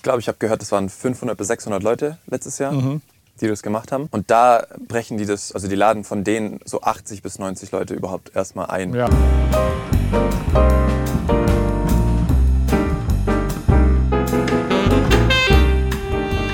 ich glaube, ich habe gehört, es waren 500 bis 600 Leute letztes Jahr, die das gemacht haben. Und da brechen die das, also die laden von denen so 80 bis 90 Leute überhaupt erstmal ein. Ja.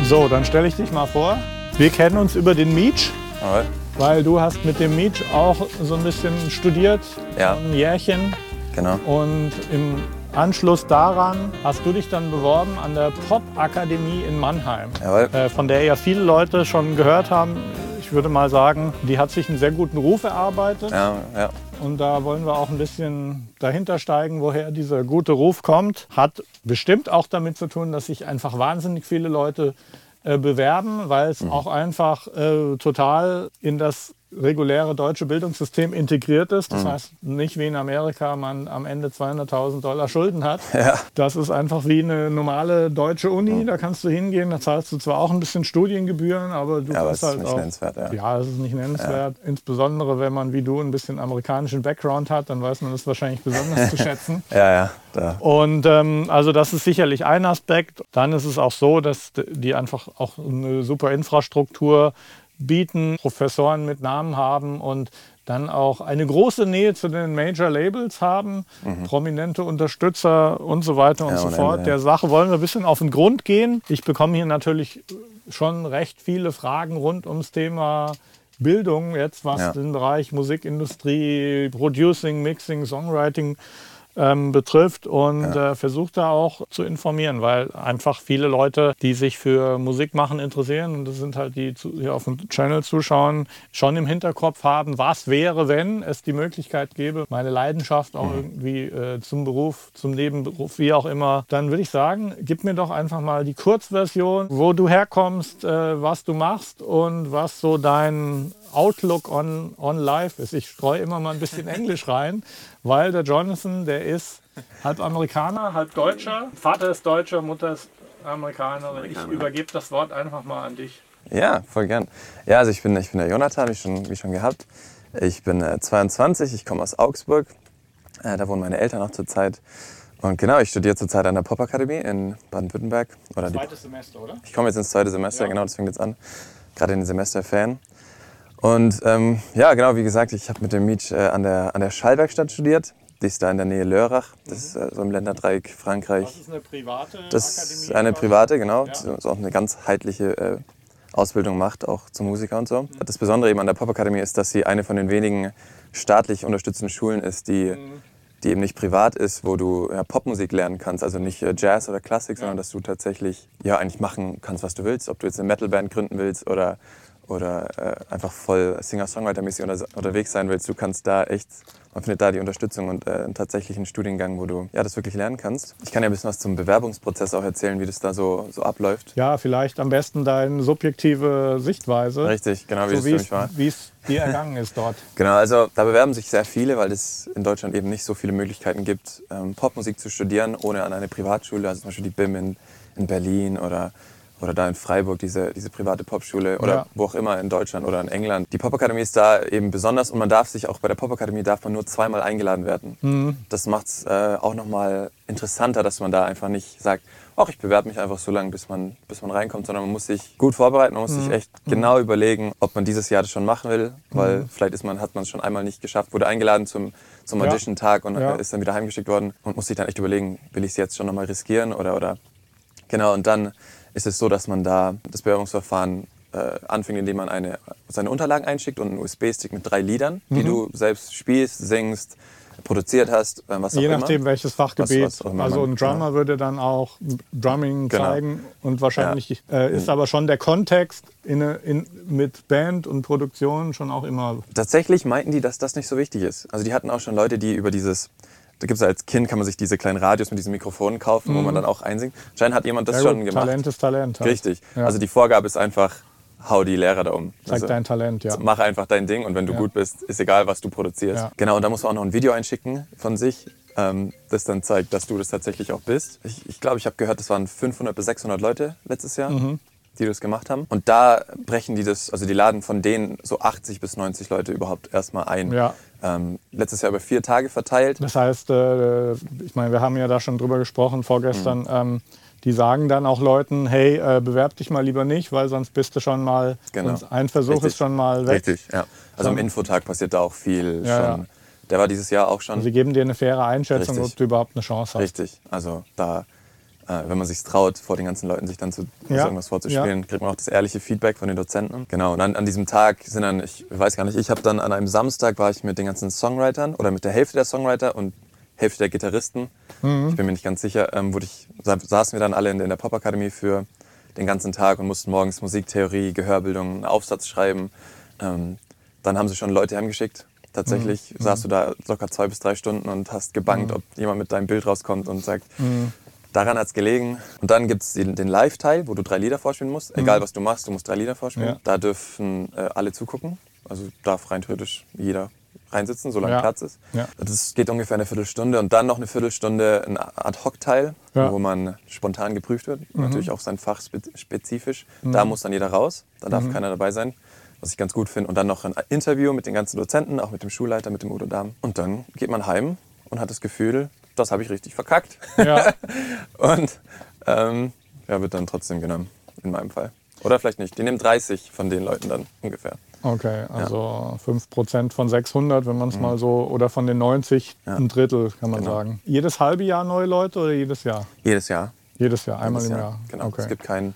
So, dann stelle ich dich mal vor. Wir kennen uns über den Meech, Aber, weil du hast mit dem Meech auch so ein bisschen studiert, Ja. ein Jährchen. genau. Und im Anschluss daran hast du dich dann beworben an der Popakademie in Mannheim, Jawohl. äh, von der ja viele Leute schon gehört haben. Ich würde mal sagen, die hat sich einen sehr guten Ruf erarbeitet. Ja, ja. Und da wollen wir auch ein bisschen dahinter steigen, woher dieser gute Ruf kommt. Hat bestimmt auch damit zu tun, dass sich einfach wahnsinnig viele Leute äh, bewerben, weil es auch einfach äh, total in das reguläre deutsche Bildungssystem integriert ist. Das heißt nicht wie in Amerika man am Ende 200.000 Dollar Schulden hat. Ja. Das ist einfach wie eine normale deutsche Uni. Da kannst du hingehen, da zahlst du zwar auch ein bisschen Studiengebühren, aber du Ja, kannst es ist halt nicht auch nennenswert, ja. ja, es ist nicht nennenswert. Insbesondere wenn man wie du ein bisschen amerikanischen Background hat, dann weiß man das wahrscheinlich besonders zu schätzen. Ja, ja. Da. Und ähm, also das ist sicherlich ein Aspekt. Dann ist es auch so, dass die einfach auch eine super Infrastruktur bieten, Professoren mit Namen haben und dann auch eine große Nähe zu den Major Labels haben, prominente Unterstützer und so weiter und Mhm. Ja, so fort. Ja. Der Sache wollen wir ein bisschen auf den Grund gehen. Ich bekomme hier natürlich schon recht viele Fragen rund ums Thema Bildung, jetzt was Ja. den Bereich Musikindustrie, Producing, Mixing, Songwriting ähm, betrifft und äh, versucht da auch zu informieren, weil einfach viele Leute, die sich für Musik machen interessieren und das sind halt die hier auf dem Channel zuschauen, schon im Hinterkopf haben, was wäre, wenn es die Möglichkeit gäbe, meine Leidenschaft auch irgendwie äh, zum Beruf, zum Nebenberuf, wie auch immer, dann würde ich sagen, gib mir doch einfach mal die Kurzversion, wo du herkommst, äh, was du machst und was so dein Outlook on, on Life ist. Ich streue immer mal ein bisschen Englisch rein, weil der Jonathan, der ist halb Amerikaner, halb Deutscher. Vater ist Deutscher, Mutter ist Amerikanerin. Ich übergebe das Wort einfach mal an dich. Ja, voll gern. Ja, also ich bin, ich bin der Jonathan, wie schon, wie schon gehabt. Ich bin äh, 22, ich komme aus Augsburg. Äh, da wohnen meine Eltern auch zurzeit. Und genau, ich studiere zurzeit an der Popakademie in Baden-Württemberg. Zweites Semester, oder? ich komme jetzt ins zweite Semester, Ja. genau, das fängt jetzt an. Gerade in den Semesterferien. Und ähm, ja, genau, wie gesagt, ich habe mit dem Mietsch äh, an, der, an der Schallwerkstatt studiert. Die ist da in der Nähe Lörrach. Das ist äh, so im Länderdreieck Frankreich. Das ist eine private Das Akademie. ist eine private, genau. Ja. Die so auch eine ganzheitliche äh, Ausbildung macht, auch zum Musiker und so. Das Besondere eben an der Popakademie ist, dass sie eine von den wenigen staatlich unterstützten Schulen ist, die, die eben nicht privat ist, wo du ja, Popmusik lernen kannst. Also nicht äh, Jazz oder Klassik, sondern dass du tatsächlich ja, eigentlich machen kannst, was du willst. Ob du jetzt eine Metalband gründen willst oder, oder äh, einfach voll Singer-Songwriter-mäßig unter, unterwegs sein willst. Du kannst da echt, man findet da die Unterstützung und äh, einen tatsächlichen Studiengang, wo du ja, das wirklich lernen kannst. Ich kann ja ein bisschen was zum Bewerbungsprozess auch erzählen, wie das da so, so abläuft. Ja, vielleicht am besten deine subjektive Sichtweise. Richtig, genau wie So wie für es, mich war. wie es dir ergangen ist dort. Genau, also da bewerben sich sehr viele, weil es in Deutschland eben nicht so viele Möglichkeiten gibt, ähm, Popmusik zu studieren, ohne an eine Privatschule, also zum Beispiel die BIM in, in Berlin oder, oder da in Freiburg, diese, diese private Popschule oder Ja. wo auch immer in Deutschland oder in England. Die Popakademie ist da eben besonders und man darf sich auch bei der Popakademie darf man nur zweimal eingeladen werden. Mhm. Das macht es äh, auch nochmal interessanter, dass man da einfach nicht sagt, ach, ich bewerbe mich einfach so lange, bis man, bis man reinkommt, sondern man muss sich gut vorbereiten, man muss Mhm. sich echt genau überlegen, ob man dieses Jahr das schon machen will, weil vielleicht ist man, hat man es schon einmal nicht geschafft, wurde eingeladen zum, zum Ja. Audition-Tag und Ja. äh, ist dann wieder heimgeschickt worden und muss sich dann echt überlegen, will ich es jetzt schon nochmal riskieren oder, oder genau, und dann ist es so, dass man da das Bewerbungsverfahren äh, anfängt, indem man eine, seine Unterlagen einschickt und einen USB-Stick mit drei Liedern, die Mhm. du selbst spielst, singst, produziert hast, äh, was auch Je immer. nachdem, welches Fachgebiet. Was- was auch also ein Drummer würde dann auch Drumming Genau. zeigen und wahrscheinlich äh, ist aber schon der Kontext in, in, mit Band und Produktion schon auch immer. Tatsächlich meinten die, dass das nicht so wichtig ist. Also die hatten auch schon Leute, die über dieses, da gibt es als Kind, kann man sich diese kleinen Radios mit diesen Mikrofonen kaufen, wo man dann auch einsingt. Anscheinend hat jemand das Mhm. Ja, schon gut, gemacht. Talent ist Talent. halt. Richtig. Ja. Also die Vorgabe ist einfach, hau die Lehrer da um. Zeig also, dein Talent, ja. Mach einfach dein Ding und wenn du Ja. gut bist, ist egal, was du produzierst. Ja. Genau, und da muss man auch noch ein Video einschicken von sich, ähm, das dann zeigt, dass du das tatsächlich auch bist. Ich glaube, ich, glaub, ich habe gehört, es waren 500 bis 600 Leute letztes Jahr. Mhm. Die das gemacht haben. Und da brechen die das, also die laden von denen so 80 bis 90 Leute überhaupt erstmal ein. Ja. Ähm, letztes Jahr über vier Tage verteilt. Das heißt, äh, ich meine, wir haben ja da schon drüber gesprochen vorgestern. Mhm. Ähm, die sagen dann auch Leuten, hey, äh, bewerb dich mal lieber nicht, weil sonst bist du schon mal, Genau. ein Versuch Richtig. ist schon mal weg. Richtig, ja. Also am Infotag passiert da auch viel Ja, schon. Der war dieses Jahr auch schon. Sie geben dir eine faire Einschätzung, Richtig. ob du überhaupt eine Chance hast. Richtig. Also da, äh, wenn man sich traut, vor den ganzen Leuten sich dann zu Ja. irgendwas vorzuspielen, kriegt man auch das ehrliche Feedback von den Dozenten. Genau. Und dann an diesem Tag sind dann, ich weiß gar nicht, ich habe dann an einem Samstag war ich mit den ganzen Songwritern oder mit der Hälfte der Songwriter und Hälfte der Gitarristen. Mhm. Ich bin mir nicht ganz sicher. Ähm, wurde ich, sa- saßen wir dann alle in, in der Popakademie für den ganzen Tag und mussten morgens Musiktheorie, Gehörbildung, einen Aufsatz schreiben. Ähm, dann haben sie schon Leute heimgeschickt. Tatsächlich Mhm. saßt du da locker zwei bis drei Stunden und hast gebangt, ob jemand mit deinem Bild rauskommt und sagt, Mhm. Daran hat es gelegen. Und dann gibt es den, den Live-Teil, wo du drei Lieder vorspielen musst. Egal was du machst, du musst drei Lieder vorspielen. Mhm. Ja. Da dürfen äh, alle zugucken. Also darf rein theoretisch jeder reinsitzen, solange Ja. Platz ist. Ja. Das geht ungefähr eine Viertelstunde und dann noch eine Viertelstunde ein Ad-Hoc-Teil, Ja. Mhm. wo man spontan geprüft wird. Natürlich auf sein Fach spe spezifisch. Da muss dann jeder raus, da Mhm. darf keiner dabei sein. Was ich ganz gut finde. Und dann noch ein Interview mit den ganzen Dozenten, auch mit dem Schulleiter, mit dem Udo Dahm. Und dann geht man heim und hat das Gefühl, das habe ich richtig verkackt. Ja. Und ähm, ja, wird dann trotzdem genommen, in meinem Fall. Oder vielleicht nicht. Die nehmen 30 von den Leuten dann ungefähr. Okay, also 5% von 600, wenn man es Mhm. mal so, oder von den 90 ein Drittel, kann man Genau. sagen. Jedes halbe Jahr neue Leute oder jedes Jahr? Jedes Jahr. Jedes Jahr, einmal Jedes im Jahr. Jahr. Genau. Okay. Es gibt kein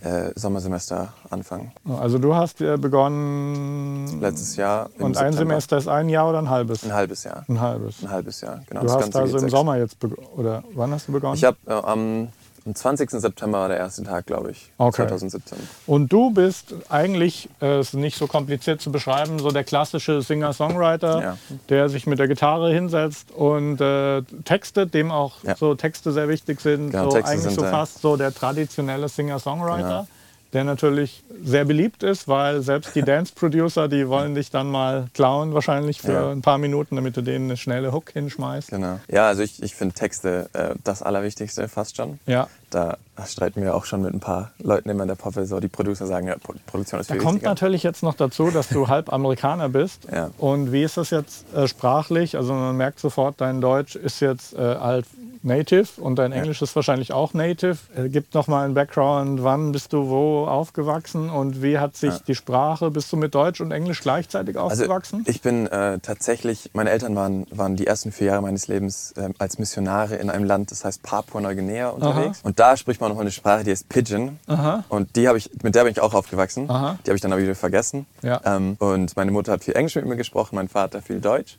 äh, Sommersemester Anfang. Also du hast äh, begonnen Letztes Jahr und ein September. Semester ist ein Jahr oder ein halbes? Ein halbes Jahr. Ein halbes. Ein halbes Jahr, genau. Du das hast Ganze also im Sommer jetzt begonnen, oder wann hast du begonnen? Ich habe äh, am, am 20. September war der erste Tag, glaube ich, Okay. 2017. Und du bist eigentlich, äh, ist nicht so kompliziert zu beschreiben, so der klassische Singer-Songwriter, Ja. der sich mit der Gitarre hinsetzt und äh, textet, dem auch Ja. so Texte sehr wichtig sind. Genau, so Texte eigentlich sind so fast so der traditionelle Singer-Songwriter. Genau. Der natürlich sehr beliebt ist, weil selbst die Dance-Producer, die wollen dich dann mal klauen, wahrscheinlich für Ja. ein paar Minuten, damit du denen eine schnelle Hook hinschmeißt. Genau. Ja, also ich, ich finde Texte äh, das Allerwichtigste fast schon. Ja. Da streiten wir auch schon mit ein paar Leuten immer in der Poppe. So die Producer sagen, ja, Pro Produktion ist Da viel kommt wichtiger. natürlich jetzt noch dazu, dass du halb Amerikaner bist. Ja. Und wie ist das jetzt äh, sprachlich? Also man merkt sofort, dein Deutsch ist jetzt äh, halt Native und dein Englisch ist wahrscheinlich auch Native. Äh, gib noch mal einen Background, wann bist du wo aufgewachsen und wie hat sich die Sprache, bist du mit Deutsch und Englisch gleichzeitig Also aufgewachsen? ich bin äh, tatsächlich, meine Eltern waren, waren die ersten vier Jahre meines Lebens äh, als Missionare in einem Land, das heißt Papua-Neuguinea unterwegs. Und da spricht man noch eine Sprache, die heißt Pidgin. Aha. Und die habe ich, mit der bin ich auch aufgewachsen. Aha. Die habe ich dann aber wieder vergessen. Ja. Ähm, und meine Mutter hat viel Englisch mit mir gesprochen, mein Vater viel Deutsch.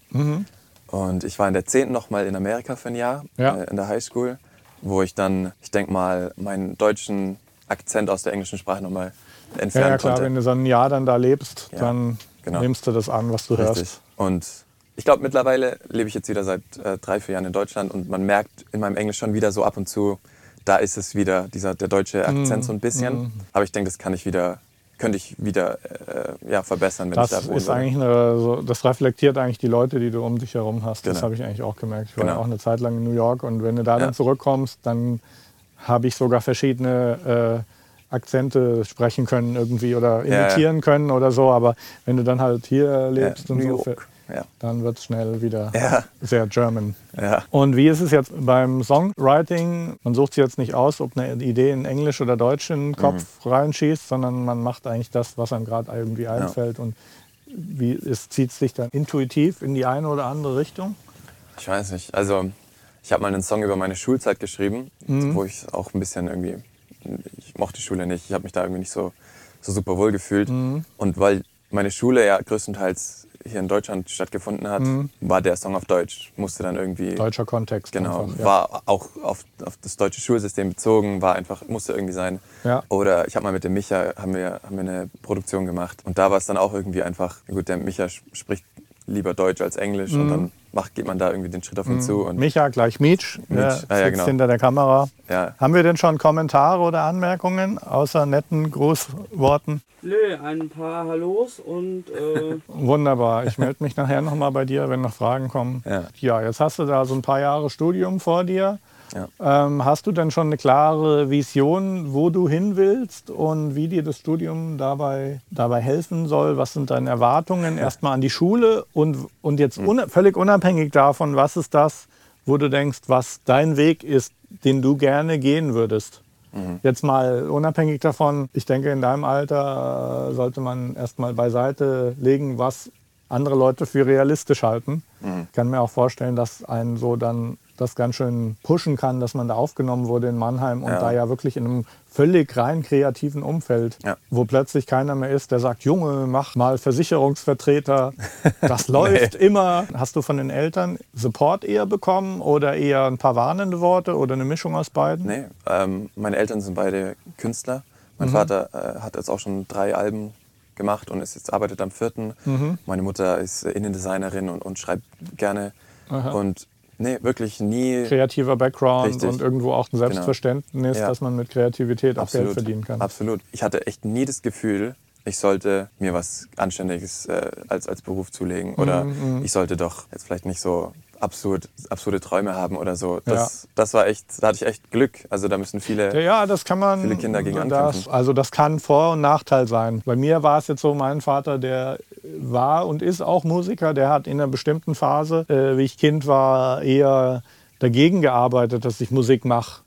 Und ich war in der 10. noch mal in Amerika für ein Jahr Ja. äh, in der Highschool, wo ich dann, ich denke mal, meinen deutschen Akzent aus der englischen Sprache noch mal ja, entfernen ja, klar, konnte. wenn du so ein Jahr dann da lebst, Ja, dann genau. nimmst du das an, was du Richtig. hörst. Und ich glaube, mittlerweile lebe ich jetzt wieder seit äh, drei, vier Jahren in Deutschland und man merkt in meinem Englisch schon wieder so ab und zu, da ist es wieder, dieser, der deutsche Mm, Akzent so ein bisschen. Aber ich denke, das kann ich wieder, könnte ich wieder äh, ja, verbessern, wenn Das ich da wohnen ist eigentlich eine, so, das reflektiert eigentlich die Leute, die du um dich herum hast. Das Genau. habe ich eigentlich auch gemerkt. Ich war Genau. auch eine Zeit lang in New York und wenn du da dann Ja. zurückkommst, dann habe ich sogar verschiedene äh, Akzente sprechen können irgendwie oder Ja, ja. imitieren können oder so. Aber wenn du dann halt hier lebst und New so, York. Ja. dann wird es schnell wieder Ja. sehr German. Ja. Und wie ist es jetzt beim Songwriting? Man sucht sich jetzt nicht aus, ob eine Idee in Englisch oder Deutsch in den Kopf Mhm. reinschießt, sondern man macht eigentlich das, was einem gerade irgendwie einfällt. Und wie es zieht sich dann intuitiv in die eine oder andere Richtung? Ich weiß nicht. Also, ich habe mal einen Song über meine Schulzeit geschrieben, Mhm. wo ich auch ein bisschen irgendwie. Ich mochte die Schule nicht. Ich habe mich da irgendwie nicht so, so super wohl gefühlt. Mhm. Und weil meine Schule ja größtenteils hier in Deutschland stattgefunden hat, Mhm. war der Song auf Deutsch. Musste dann irgendwie. Deutscher Kontext. Genau, einfach, ja. war auch auf, auf das deutsche Schulsystem bezogen, war einfach, musste irgendwie sein. Ja. Oder ich habe mal mit dem Micha, haben wir, haben wir eine Produktion gemacht und da war es dann auch irgendwie einfach, gut, der Micha spricht lieber Deutsch als Englisch Mhm. und dann macht, geht man da irgendwie den Schritt auf ihn zu. Und Micha gleich Mietsch, der Mietsch, ah, ja, sitzt genau. hinter der Kamera. Ja. Haben wir denn schon Kommentare oder Anmerkungen außer netten Grußworten? Nö, ein paar Hallos und äh, Wunderbar. Ich melde mich nachher nochmal bei dir, wenn noch Fragen kommen. Ja. jetzt hast du da so ein paar Jahre Studium vor dir. Ja. Ähm, hast du denn schon eine klare Vision, wo du hin willst und wie dir das Studium dabei, dabei helfen soll? Was sind deine Erwartungen erstmal an die Schule und, und jetzt Hm. un völlig unabhängig davon, was ist das, wo du denkst, was dein Weg ist, den du gerne gehen würdest? Mhm. Jetzt mal unabhängig davon, ich denke, in deinem Alter äh, sollte man erstmal beiseite legen, was andere Leute für realistisch halten. Mhm. Ich kann mir auch vorstellen, dass einen so dann das ganz schön pushen kann, dass man da aufgenommen wurde in Mannheim und ja. da ja wirklich in einem völlig rein kreativen Umfeld, ja. wo plötzlich keiner mehr ist, der sagt, Junge, mach mal Versicherungsvertreter, das läuft nee. immer. Hast du von den Eltern Support eher bekommen oder eher ein paar warnende Worte oder eine Mischung aus beiden? Nee, ähm, meine Eltern sind beide Künstler. Mein mhm. Vater äh, hat jetzt auch schon drei Alben gemacht und ist jetzt arbeitet am vierten. Mhm. Meine Mutter ist Innendesignerin und, und schreibt gerne. Aha. Und Nee, wirklich nie. Kreativer Background richtig. und irgendwo auch ein genau. Selbstverständnis, genau. ja. dass man mit Kreativität auch Absolut. Geld verdienen kann. Absolut. Ich hatte echt nie das Gefühl, ich sollte mir was Anständiges äh, als, als Beruf zulegen. Oder mm, mm. ich sollte doch jetzt vielleicht nicht so absurd, absurde Träume haben oder so. Das, ja. das war echt, da hatte ich echt Glück. Also da müssen viele, ja, das kann man, viele Kinder gegen das, ankämpfen. Also das kann Vor- und Nachteil sein. Bei mir war es jetzt so, mein Vater, der war und ist auch Musiker, der hat in einer bestimmten Phase, äh, wie ich Kind war, eher dagegen gearbeitet, dass ich Musik mache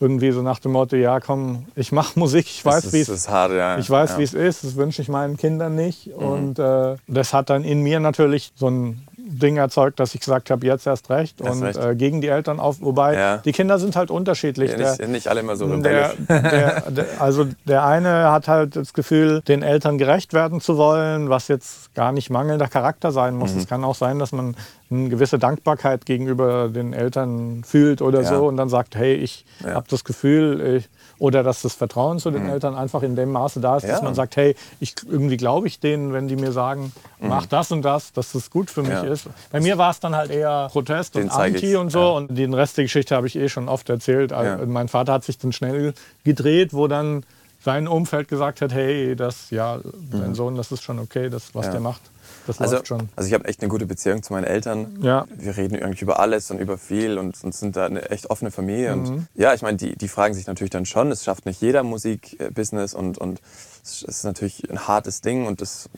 irgendwie so nach dem Motto, ja komm, ich mache Musik, ich weiß, wie es ja. ich weiß, ja. wie es ist, das wünsche ich meinen Kindern nicht. Mhm. Und äh, das hat dann in mir natürlich so ein Ding erzeugt, dass ich gesagt habe, jetzt erst recht erst und recht. Äh, gegen die Eltern auf. Wobei ja. die Kinder sind halt unterschiedlich. Ja, nicht, der, nicht, alle immer so rebellisch. Der, der, also der eine hat halt das Gefühl, den Eltern gerecht werden zu wollen, was jetzt gar nicht mangelnder Charakter sein muss. Mhm. Es kann auch sein, dass man eine gewisse Dankbarkeit gegenüber den Eltern fühlt oder ja. so und dann sagt, hey, ich habe das Gefühl, ich, oder dass das Vertrauen zu den mhm. Eltern einfach in dem Maße da ist, ja. dass man sagt, hey, ich, irgendwie glaube ich denen, wenn die mir sagen, mhm. mach das und das, dass das gut für mich ja. ist. Bei mir war es dann halt eher Protest den und Anti und so. Ja. Und den Rest der Geschichte habe ich eh schon oft erzählt. Also mein Vater hat sich dann schnell gedreht, wo dann sein Umfeld gesagt hat, hey, das, ja, dein mhm. Sohn, das ist schon okay, das, was der macht. Das also, läuft schon. Also ich habe echt eine gute Beziehung zu meinen Eltern. Ja. Wir reden irgendwie über alles und über viel und, und sind da eine echt offene Familie. Mhm. Und ja, ich meine, die, die fragen sich natürlich dann schon, es schafft nicht jeder Musikbusiness und, und es ist natürlich ein hartes Ding und das,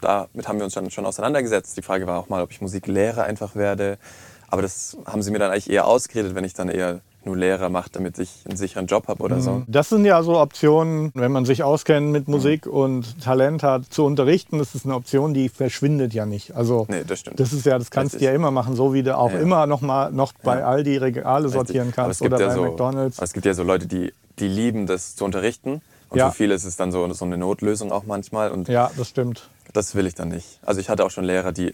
damit haben wir uns dann schon auseinandergesetzt. Die Frage war auch mal, ob ich Musiklehrer einfach werde. Aber das haben sie mir dann eigentlich eher ausgeredet, wenn ich dann eher nur Lehrer macht, damit ich einen sicheren Job habe oder so. Mhm. Das sind ja so Optionen, wenn man sich auskennt mit Musik mhm. und Talent hat, zu unterrichten. Das ist eine Option, die verschwindet ja nicht. Also nee, das stimmt. Das ist ja, das kannst du ja immer machen, so wie du auch ja. immer noch mal noch bei ja. Aldi Regale sortieren kannst oder ja bei so, McDonalds. es gibt ja so Leute, die, die lieben das zu unterrichten. Und ja. für viele ist es dann so, so eine Notlösung auch manchmal. Und ja, das stimmt. Das will ich dann nicht. Also ich hatte auch schon Lehrer, die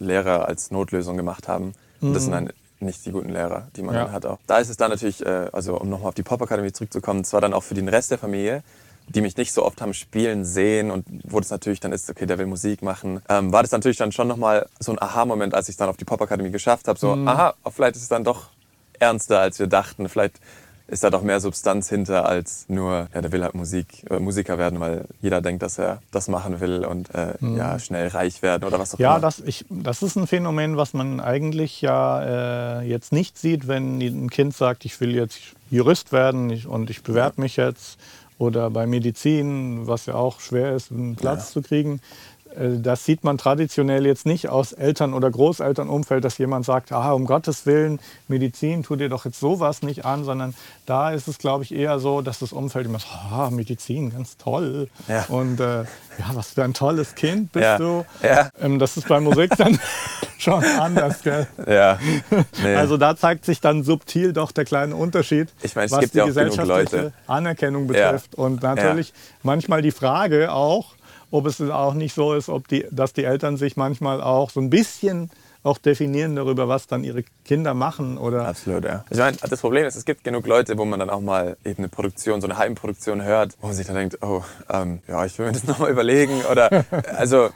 Lehrer als Notlösung gemacht haben. Und das sind mhm. dann nicht die guten Lehrer, die man ja. dann hat auch. Da ist es dann natürlich, äh, also um nochmal auf die Pop-Akademie zurückzukommen, zwar dann auch für den Rest der Familie, die mich nicht so oft haben spielen sehen und wo das natürlich dann ist, okay, der will Musik machen, ähm, war das natürlich dann schon nochmal so ein Aha-Moment, als ich es dann auf die Pop-Akademie geschafft habe. So, mhm. aha, vielleicht ist es dann doch ernster, als wir dachten. Vielleicht ist da doch mehr Substanz hinter als nur, ja, der will halt Musik, äh, Musiker werden, weil jeder denkt, dass er das machen will und äh, mhm. ja, schnell reich werden oder was auch ja, immer. Ja, das, das ist ein Phänomen, was man eigentlich ja äh, jetzt nicht sieht, wenn ein Kind sagt, ich will jetzt Jurist werden und ich bewerbe mich jetzt oder bei Medizin, was ja auch schwer ist, einen Platz ja. zu kriegen. Äh, das sieht man traditionell jetzt nicht aus Eltern- oder Großelternumfeld, dass jemand sagt, ah, um Gottes Willen, Medizin, tu dir doch jetzt sowas nicht an, sondern da ist es, glaube ich, eher so, dass das Umfeld immer sagt, ah, Medizin, ganz toll. Ja. Und äh, ja, was für ein tolles Kind bist ja. du. Ja. Ähm, das ist bei Musik dann schon anders, gell? Ja. Nee. Also da zeigt sich dann subtil doch der kleine Unterschied, ich meine, was die gesellschaftliche Anerkennung betrifft. Und natürlich manchmal die Frage auch, ob es auch nicht so ist, ob die, dass die Eltern sich manchmal auch so ein bisschen auch definieren darüber, was dann ihre Kinder machen oder. Absolut, ja. Ich meine, das Problem ist, es gibt genug Leute, wo man dann auch mal eben eine Produktion, so eine Heimproduktion hört, wo man sich dann denkt, oh, ähm, ja, ich will mir das nochmal überlegen oder, also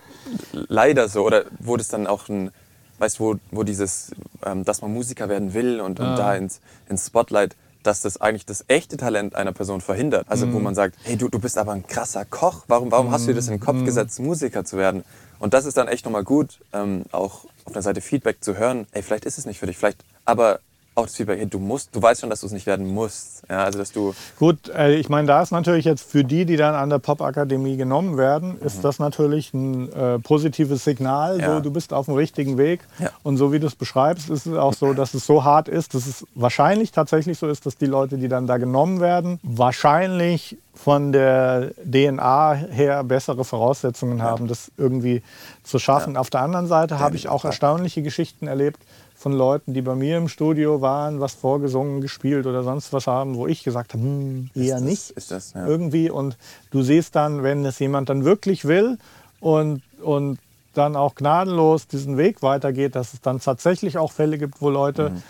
leider so oder wo das dann auch ein, weißt du, wo, wo dieses, ähm, dass man Musiker werden will und, und ah. da ins, ins Spotlight dass das eigentlich das echte Talent einer Person verhindert. Also mm. wo mhm. man sagt, hey, du, du bist aber ein krasser Koch, warum, warum mm. hast du dir das in den Kopf mm. gesetzt, Musiker zu werden? Und das ist dann echt nochmal gut, ähm, auch auf der Seite Feedback zu hören, ey, vielleicht ist es nicht für dich, vielleicht, aber auch das Feedback, hey, du musst, du weißt schon, dass du es nicht werden musst. Ja, also dass du Gut, äh, ich meine, da ist natürlich jetzt für die, die dann an der Popakademie genommen werden, ist das natürlich ein äh, positives Signal. Ja. So, du bist auf dem richtigen Weg. Ja. Und so wie du es beschreibst, ist es auch so, dass es so hart ist, dass es wahrscheinlich tatsächlich so ist, dass die Leute, die dann da genommen werden, wahrscheinlich von der DNA her bessere Voraussetzungen haben, das irgendwie zu schaffen. Auf der anderen Seite habe ich auch erstaunliche Geschichten erlebt von Leuten, die bei mir im Studio waren, was vorgesungen, gespielt oder sonst was haben, wo ich gesagt habe, hm, eher das- nicht ist das, ja. irgendwie. Und du siehst dann, wenn es jemand dann wirklich will und, und dann auch gnadenlos diesen Weg weitergeht, dass es dann tatsächlich auch Fälle gibt, wo Leute, Mhm.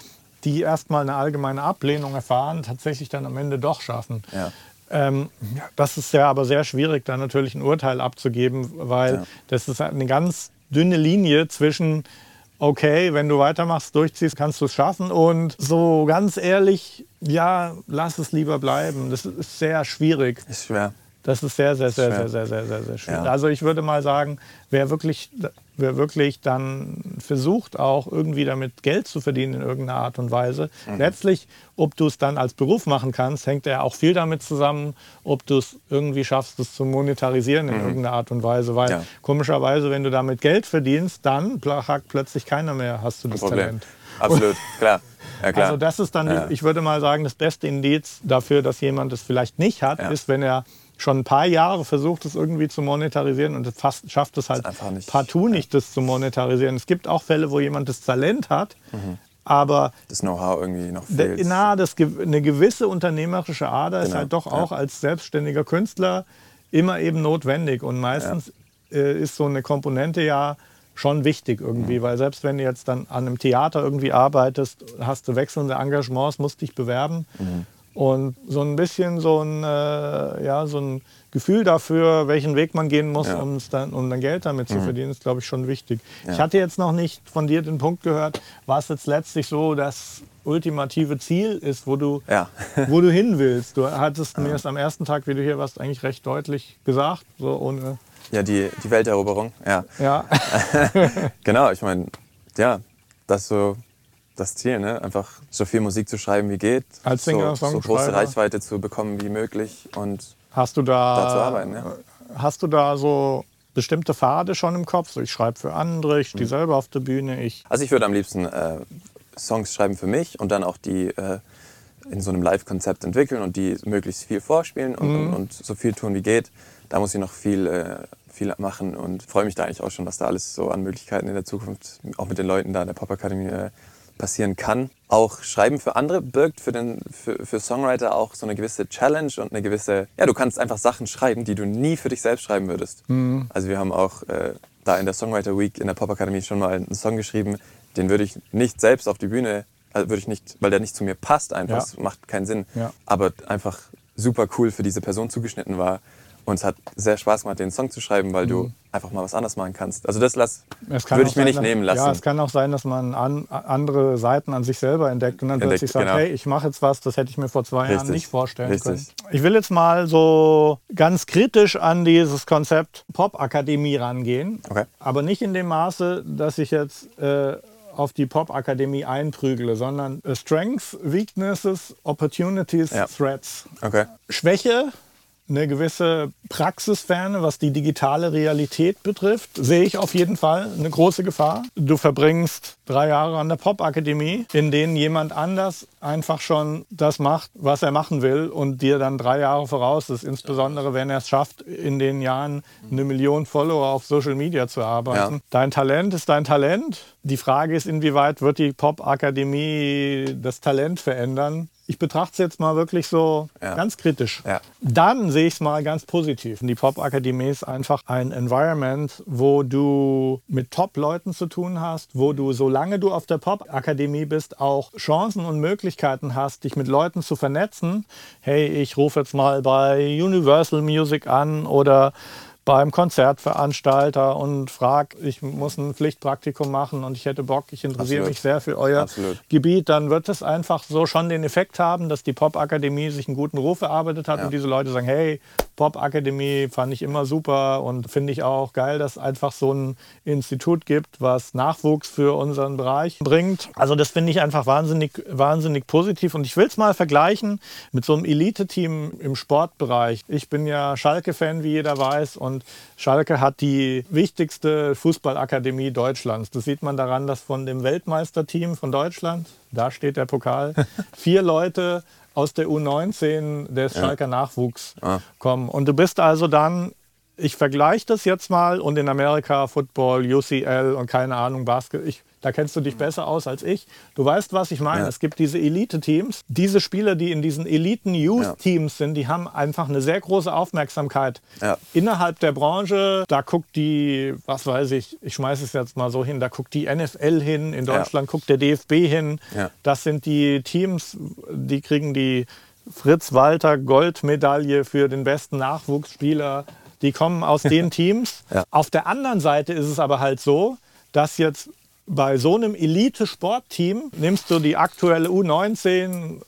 die erstmal eine allgemeine Ablehnung erfahren, tatsächlich dann am Ende doch schaffen. Ja. Ähm, das ist ja aber sehr schwierig, da natürlich ein Urteil abzugeben, weil Ja. das ist eine ganz dünne Linie zwischen, okay, wenn du weitermachst, durchziehst, kannst du es schaffen und so ganz ehrlich, ja, lass es lieber bleiben. Das ist sehr schwierig. ist schwer. Das ist sehr, sehr, sehr, sehr, sehr, sehr, sehr, sehr schwierig. Ja. Also ich würde mal sagen, wer wirklich, wer wirklich dann versucht, auch irgendwie damit Geld zu verdienen in irgendeiner Art und Weise, Mhm. letztlich, ob du es dann als Beruf machen kannst, hängt ja auch viel damit zusammen, ob du es irgendwie schaffst, es zu monetarisieren in irgendeiner Art und Weise. Weil Mhm. Ja. komischerweise, wenn du damit Geld verdienst, dann sagt plötzlich keiner mehr, hast du das Problem. Talent. Absolut, klar. Ja. Also das ist dann, Ja. ich würde mal sagen, das beste Indiz dafür, dass jemand es vielleicht nicht hat, ist, wenn er schon ein paar Jahre versucht, es irgendwie zu monetarisieren und es fast schafft es halt nicht- partout nicht, das zu monetarisieren. Es gibt auch Fälle, wo jemand das Talent hat, aber das Know-how irgendwie noch fehlt. na, das, eine gewisse unternehmerische Ader ist Genau, halt doch ja. auch als selbstständiger Künstler immer eben notwendig. Und meistens äh, ist so eine Komponente ja schon wichtig irgendwie, Mhm. weil selbst wenn du jetzt dann an einem Theater irgendwie arbeitest, hast du wechselnde Engagements, musst dich bewerben. Mhm. Und so ein bisschen so ein, äh, ja, so ein Gefühl dafür, welchen Weg man gehen muss, Ja. Mhm. dann, um dann Geld damit zu verdienen, ist, glaube ich, schon wichtig. Ich hatte jetzt noch nicht von dir den Punkt gehört, was jetzt letztlich so das ultimative Ziel ist, wo du, Ja. wo du hin willst. Du hattest mir erst am ersten Tag, wie du hier warst, eigentlich recht deutlich gesagt, so ohne, Ja, die, die Welteroberung, ja. ja, Genau, ich meine, ja, das so das Ziel, ne? einfach so viel Musik zu schreiben wie geht, Als so, Singer, so große Songschreiber. Reichweite zu bekommen wie möglich und hast du da, Da zu arbeiten, ja. hast du da so bestimmte Pfade schon im Kopf? So, ich schreibe für andere, ich Mhm. stehe selber auf der Bühne, ich Also ich würde am liebsten äh, Songs schreiben für mich und dann auch die äh, in so einem Live-Konzept entwickeln und die möglichst viel vorspielen und, Mhm. und, und so viel tun wie geht. Da muss ich noch viel, äh, viel machen und freue mich da eigentlich auch schon, was da alles so an Möglichkeiten in der Zukunft auch mit den Leuten da in der Popakademie äh, passieren kann. Auch Schreiben für andere birgt für, den, für, für Songwriter auch so eine gewisse Challenge und eine gewisse, ja, du kannst einfach Sachen schreiben, die du nie für dich selbst schreiben würdest. Also wir haben auch äh, da in der Songwriter Week in der Popakademie schon mal einen Song geschrieben, den würde ich nicht selbst auf die Bühne, also würde ich nicht, weil der nicht zu mir passt einfach, Ja. macht keinen Sinn, Ja. aber einfach super cool für diese Person zugeschnitten war. Und es hat sehr Spaß gemacht, den Song zu schreiben, weil du einfach mal was anderes machen kannst. Also das lass, Mhm. Es kann würde auch ich mir sein, nicht dass- nehmen lassen. Ja, es kann auch sein, dass man an, andere Seiten an sich selber entdeckt und dann Entdeckt, plötzlich sagt, genau. hey, ich mache jetzt was, das hätte ich mir vor zwei Jahren Richtig, nicht vorstellen richtig. können. Ich will jetzt mal so ganz kritisch an dieses Konzept Popakademie rangehen, Okay. aber nicht in dem Maße, dass ich jetzt äh, auf die Popakademie einprügle, sondern Strengths, Weaknesses, Opportunities, Ja. Threats. okay. Schwäche, eine gewisse Praxisferne, was die digitale Realität betrifft, sehe ich auf jeden Fall eine große Gefahr. Du verbringst drei Jahre an der Popakademie, in denen jemand anders einfach schon das macht, was er machen will und dir dann drei Jahre voraus ist, insbesondere wenn er es schafft, in den Jahren eine Million Follower auf Social Media zu arbeiten. Ja. Dein Talent ist dein Talent. Die Frage ist, inwieweit wird die Popakademie das Talent verändern? Ich betrachte es jetzt mal wirklich so Ja. ganz kritisch. Ja. Dann sehe ich es mal ganz positiv. Die Popakademie ist einfach ein Environment, wo du mit Top-Leuten zu tun hast, wo du, solange du auf der Popakademie bist, auch Chancen und Möglichkeiten hast, dich mit Leuten zu vernetzen. Hey, ich rufe jetzt mal bei Universal Music an oder beim Konzertveranstalter und frage, ich muss ein Pflichtpraktikum machen und ich hätte Bock, ich interessiere Absolut. mich sehr für euer Absolut. Gebiet, dann wird es einfach so schon den Effekt haben, dass die Popakademie sich einen guten Ruf erarbeitet hat Ja. und diese Leute sagen, hey, Popakademie fand ich immer super und finde ich auch geil, dass es einfach so ein Institut gibt, was Nachwuchs für unseren Bereich bringt. Also das finde ich einfach wahnsinnig, wahnsinnig positiv und ich will es mal vergleichen mit so einem Elite-Team im Sportbereich. Ich bin ja Schalke-Fan, wie jeder weiß und Schalke hat die wichtigste Fußballakademie Deutschlands. Das sieht man daran, dass von dem Weltmeisterteam von Deutschland, da steht der Pokal, vier Leute aus der U19 des Schalker Nachwuchs Ah. kommen. Und du bist also dann, ich vergleiche das jetzt mal und in Amerika Football, UCL und keine Ahnung, Basket, ich, da kennst du dich besser aus als ich. Du weißt, was ich meine. Ja. Es gibt diese Elite-Teams. Diese Spieler, die in diesen Eliten-Youth-Teams sind, die haben einfach eine sehr große Aufmerksamkeit Ja. innerhalb der Branche. Da guckt die, was weiß ich, ich schmeiße es jetzt mal so hin, da guckt die NFL hin, in Ja. Deutschland guckt der DFB hin. Ja. Das sind die Teams, die kriegen die Fritz Walter Goldmedaille für den besten Nachwuchsspieler. Die kommen aus den Teams. Ja. Auf der anderen Seite ist es aber halt so, dass jetzt bei so einem Elite-Sportteam nimmst du die aktuelle U19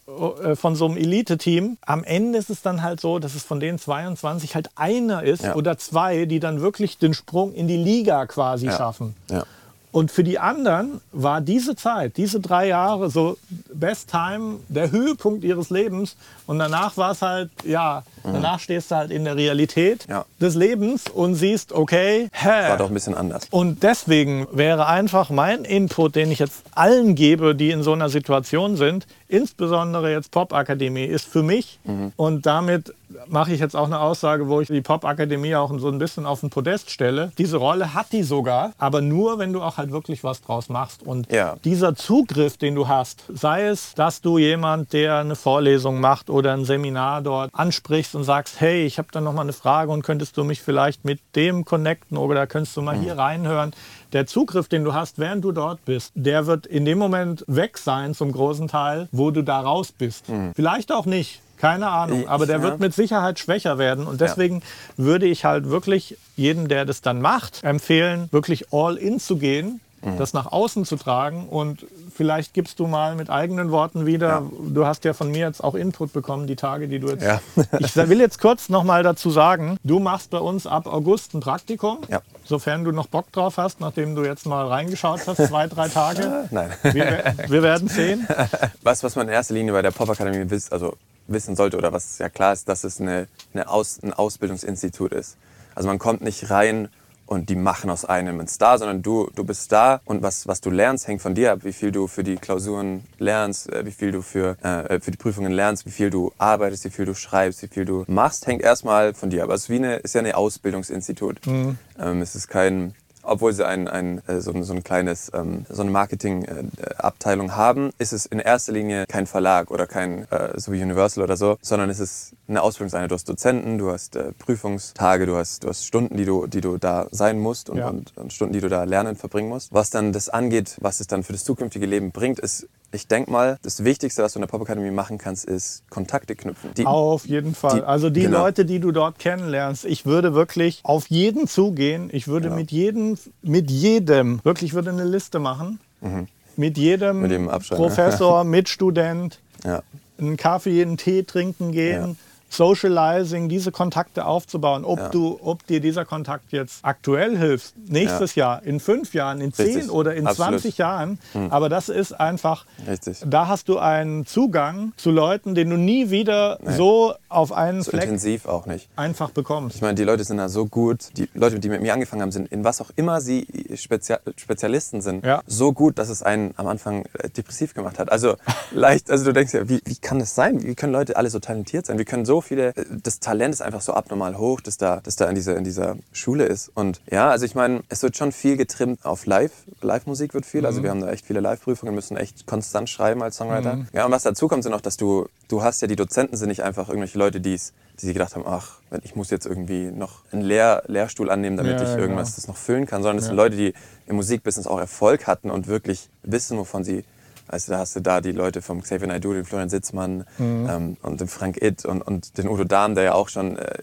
äh, von so einem Elite-Team. Am Ende ist es dann halt so, dass es von den 22 halt einer ist Ja. oder zwei, die dann wirklich den Sprung in die Liga quasi schaffen. Ja. Und für die anderen war diese Zeit, diese drei Jahre so Best Time, der Höhepunkt ihres Lebens. Und danach war es halt, ja, danach stehst du halt in der Realität Ja. des Lebens und siehst, okay, hä. War doch ein bisschen anders. Und deswegen wäre einfach mein Input, den ich jetzt allen gebe, die in so einer Situation sind, insbesondere jetzt Popakademie, ist für mich und damit mache ich jetzt auch eine Aussage, wo ich die Popakademie auch so ein bisschen auf den Podest stelle. Diese Rolle hat die sogar, aber nur, wenn du auch halt wirklich was draus machst. Und Ja. dieser Zugriff, den du hast, sei es, dass du jemand, der eine Vorlesung macht oder ein Seminar dort ansprichst und sagst, hey, ich habe da noch mal eine Frage und könntest du mich vielleicht mit dem connecten oder könntest du mal hier reinhören. Der Zugriff, den du hast, während du dort bist, der wird in dem Moment weg sein zum großen Teil, wo du da raus bist. Vielleicht auch nicht. Keine Ahnung, aber der ja. wird mit Sicherheit schwächer werden. Und deswegen würde ich halt wirklich jedem, der das dann macht, empfehlen, wirklich all in zu gehen, Mhm. das nach außen zu tragen. Und vielleicht gibst du mal mit eigenen Worten wieder, Ja. du hast ja von mir jetzt auch Input bekommen, die Tage, die du jetzt. Ja. ich will jetzt kurz noch mal dazu sagen, du machst bei uns ab August ein Praktikum. Ja. Sofern du noch Bock drauf hast, nachdem du jetzt mal reingeschaut hast, zwei, drei Tage. Nein. Wir, wir werden sehen. Was, was man in erster Linie bei der Popakademie wiss, also wissen sollte oder was ja klar ist, dass es eine, eine Aus, ein Ausbildungsinstitut ist. Also man kommt nicht rein und die machen aus einem einen Star, sondern du, du bist da und was, was du lernst, hängt von dir ab, wie viel du für die Klausuren lernst, äh, wie viel du für, äh, für die Prüfungen lernst, wie viel du arbeitest, wie viel du schreibst, wie viel du machst, hängt erstmal von dir ab. Also es ist, wie eine, ist ja ein Ausbildungsinstitut. Ähm, es ist kein, obwohl sie ein, ein, äh, so, ein- so ein kleines, ähm, so eine Marketingabteilung haben, ist es in erster Linie kein Verlag oder kein, äh, so wie Universal oder so, sondern es ist eine Ausbildungseinheit. Du hast Dozenten, du hast äh, Prüfungstage, du hast, du hast Stunden, die du, die du da sein musst und, Ja. und, und Stunden, die du da lernen verbringen musst. Was dann das angeht, was es dann für das zukünftige Leben bringt, ist, ich denke mal, das Wichtigste, was du in der Popakademie machen kannst, ist Kontakte knüpfen. Die, Auf jeden Fall. Die- also die genau. Leute, die du dort kennenlernst, ich würde wirklich auf jeden zugehen. Ich würde Genau. mit jedem, mit jedem, wirklich würde eine Liste machen. Mit jedem Mhm. Mit jedem Abstand, ne? Professor, Mitstudent, ja. einen Kaffee, einen Tee trinken gehen. Socializing, diese Kontakte aufzubauen, ob, Ja. du, ob dir dieser Kontakt jetzt aktuell hilft, nächstes Jahr, in fünf Jahren, in zehn Richtig. oder in Absolut. Hm. 20 Jahren. Aber das ist einfach, Richtig. da hast du einen Zugang zu Leuten, den du nie wieder so auf einen So Fleck intensiv auch nicht. einfach bekommst. Ich meine, die Leute sind da so gut. Die Leute, die mit mir angefangen haben, sind in was auch immer sie Spezia Spezialisten sind, Ja. so gut, dass es einen am Anfang äh, depressiv gemacht hat. Also leicht, also du denkst ja, wie, wie kann das sein? Wie können Leute alle so talentiert sein? Wie können so viele, äh, das Talent ist einfach so abnormal hoch, dass da, dass da in, dieser, in dieser Schule ist. Und ja, also ich meine, es wird schon viel getrimmt auf Live. Live-Musik wird viel. Also wir haben da echt viele Live-Prüfungen, müssen echt konstant schreiben als Songwriter. Ja, und was dazu kommt, sind auch, dass du, du hast ja, die Dozenten sind nicht einfach irgendwelche Leute, die es die sich gedacht haben, ach, ich muss jetzt irgendwie noch einen Lehr Lehrstuhl annehmen, damit Ja, ich irgendwas genau. das noch füllen kann, sondern es sind Ja. Leute, die im Musikbusiness auch Erfolg hatten und wirklich wissen, wovon sie also da hast du da die Leute vom Xavier Naidoo, den Florian Sitzmann Mhm. ähm, und den Frank Itt und, und den Udo Dahm, der ja auch schon äh,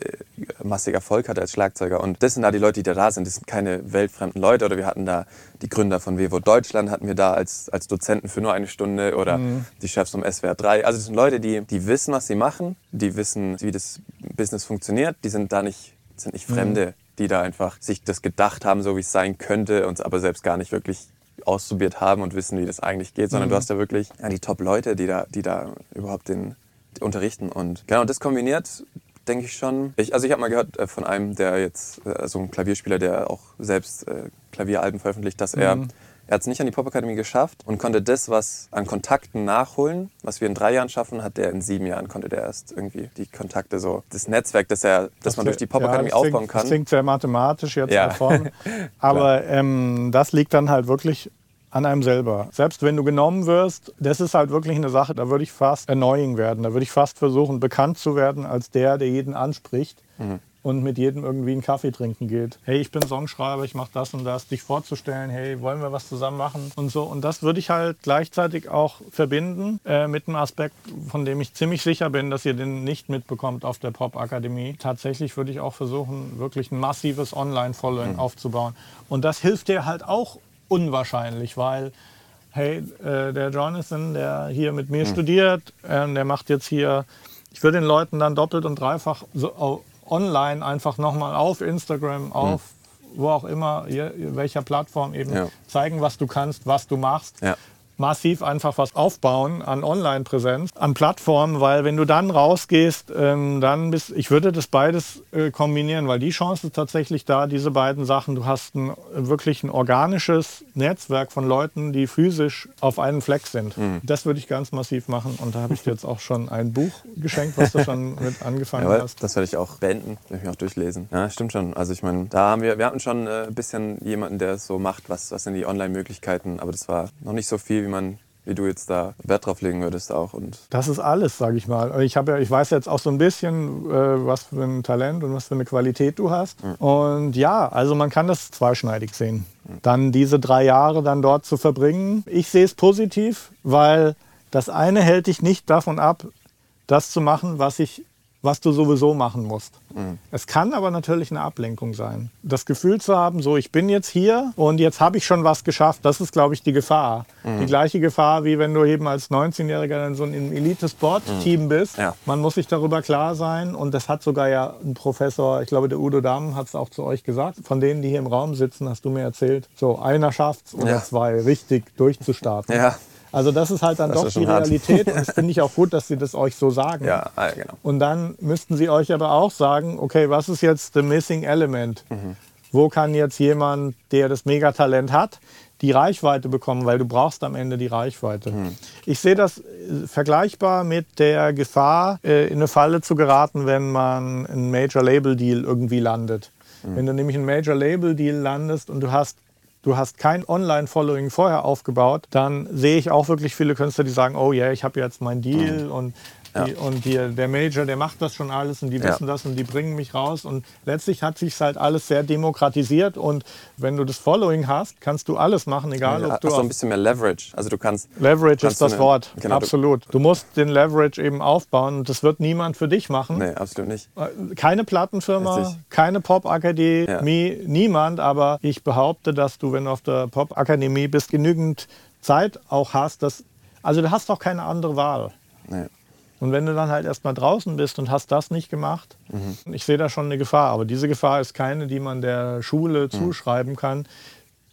massig Erfolg hatte als Schlagzeuger. Und das sind da die Leute, die da sind. Das sind keine weltfremden Leute. Oder wir hatten da die Gründer von Vevo Deutschland, hatten wir da als, als Dozenten für nur eine Stunde. Oder mhm. die Chefs vom SWR 3. Also das sind Leute, die, die wissen, was sie machen. Die wissen, wie das Business funktioniert. Die sind da nicht, sind nicht Fremde. Mhm die da einfach sich das gedacht haben, so wie es sein könnte, und es aber selbst gar nicht wirklich ausprobiert haben und wissen, wie das eigentlich geht, sondern mhm. du hast ja wirklich ja, die Top-Leute, die da, die da überhaupt den unterrichten. Und genau das kombiniert, denke ich schon. Ich, also ich habe mal gehört äh, von einem, der jetzt, äh, so ein Klavierspieler, der auch selbst äh, Klavieralben veröffentlicht, dass mhm. er er hat es nicht an die Popakademie geschafft und konnte das, was an Kontakten nachholen, was wir in drei Jahren schaffen, hat der in sieben Jahren konnte der erst irgendwie die Kontakte so, das Netzwerk, das, er, das, das man durch die Popakademie ja, aufbauen kann. Das klingt sehr mathematisch jetzt ja. davon, aber ähm, das liegt dann halt wirklich an einem selber. Selbst wenn du genommen wirst, das ist halt wirklich eine Sache, da würde ich fast annoying werden. Da würde ich fast versuchen, bekannt zu werden als der, der jeden anspricht. Mhm und mit jedem irgendwie einen Kaffee trinken geht. Hey, ich bin Songschreiber, ich mache das und das, dich vorzustellen, hey, wollen wir was zusammen machen und so. Und das würde ich halt gleichzeitig auch verbinden äh, mit einem Aspekt, von dem ich ziemlich sicher bin, dass ihr den nicht mitbekommt auf der Pop-Akademie. Tatsächlich würde ich auch versuchen, wirklich ein massives Online-Following mhm. aufzubauen. Und das hilft dir halt auch unwahrscheinlich, weil hey, äh, der Jonathan, der hier mit mir mhm. studiert, äh, der macht jetzt hier, ich würde den Leuten dann doppelt und dreifach so, online einfach nochmal auf Instagram, auf mhm. wo auch immer, welcher Plattform eben ja. zeigen, was du kannst, was du machst. Ja massiv einfach was aufbauen an Online-Präsenz, an Plattformen, weil wenn du dann rausgehst, ähm, dann bist, ich würde das beides äh, kombinieren, weil die Chance ist tatsächlich da, diese beiden Sachen, du hast ein, wirklich ein organisches Netzwerk von Leuten, die physisch auf einen Fleck sind. Mhm. Das würde ich ganz massiv machen und da habe ich dir jetzt auch schon ein Buch geschenkt, was du schon mit angefangen Jawohl, hast. Das werde ich auch beenden, werde ich auch durchlesen. Ja, stimmt schon. Also ich meine, da haben wir, wir hatten schon äh, ein bisschen jemanden, der es so macht, was, was sind die Online-Möglichkeiten, aber das war noch nicht so viel, wie man wie du jetzt da Wert drauf legen würdest auch. Und das ist alles, sage ich mal. Ich, ja, ich weiß jetzt auch so ein bisschen, äh, was für ein Talent und was für eine Qualität du hast. Mhm. Und ja, also man kann das zweischneidig sehen. Mhm. Dann diese drei Jahre dann dort zu verbringen. Ich sehe es positiv, weil das eine hält dich nicht davon ab, das zu machen, was ich was du sowieso machen musst. Mhm. Es kann aber natürlich eine Ablenkung sein. Das Gefühl zu haben, so ich bin jetzt hier und jetzt habe ich schon was geschafft, das ist, glaube ich, die Gefahr. Mhm. Die gleiche Gefahr, wie wenn du eben als 19-Jähriger in so einem Elite-Sport-Team mhm. bist. Ja. Man muss sich darüber klar sein und das hat sogar ja ein Professor, ich glaube, der Udo Damm hat es auch zu euch gesagt, von denen, die hier im Raum sitzen, hast du mir erzählt, so einer schafft es oder ja. zwei richtig durchzustarten. Ja. Also das ist halt dann das doch die Realität und das finde ich auch gut, dass sie das euch so sagen. Ja, genau. Und dann müssten sie euch aber auch sagen, okay, was ist jetzt the missing element? Mhm. Wo kann jetzt jemand, der das Megatalent hat, die Reichweite bekommen, weil du brauchst am Ende die Reichweite. Mhm. Ich sehe das äh, vergleichbar mit der Gefahr, äh, in eine Falle zu geraten, wenn man einen Major Label Deal irgendwie landet. Mhm. Wenn du nämlich einen Major Label Deal landest und du hast du hast kein Online-Following vorher aufgebaut, dann sehe ich auch wirklich viele Künstler, die sagen, oh ja, yeah, ich habe jetzt mein Deal mhm. und ja. Die, und die, der Major, der macht das schon alles und die wissen ja. das und die bringen mich raus. Und letztlich hat sich halt alles sehr demokratisiert. Und wenn du das Following hast, kannst du alles machen, egal ja, ob du. Hast so ein bisschen mehr Leverage. Also du kannst. Leverage kannst ist das eine, Wort. Genau, absolut. Du musst den Leverage eben aufbauen und das wird niemand für dich machen. Nee, absolut nicht. Äh, keine Plattenfirma, Richtig. keine Pop-Akademie, niemand. Aber ich behaupte, dass du, wenn du auf der Pop-Akademie bist, genügend Zeit auch hast. Dass, also du hast auch keine andere Wahl. Nee. Und wenn du dann halt erstmal draußen bist und hast das nicht gemacht, mhm. ich sehe da schon eine Gefahr. Aber diese Gefahr ist keine, die man der Schule mhm. zuschreiben kann.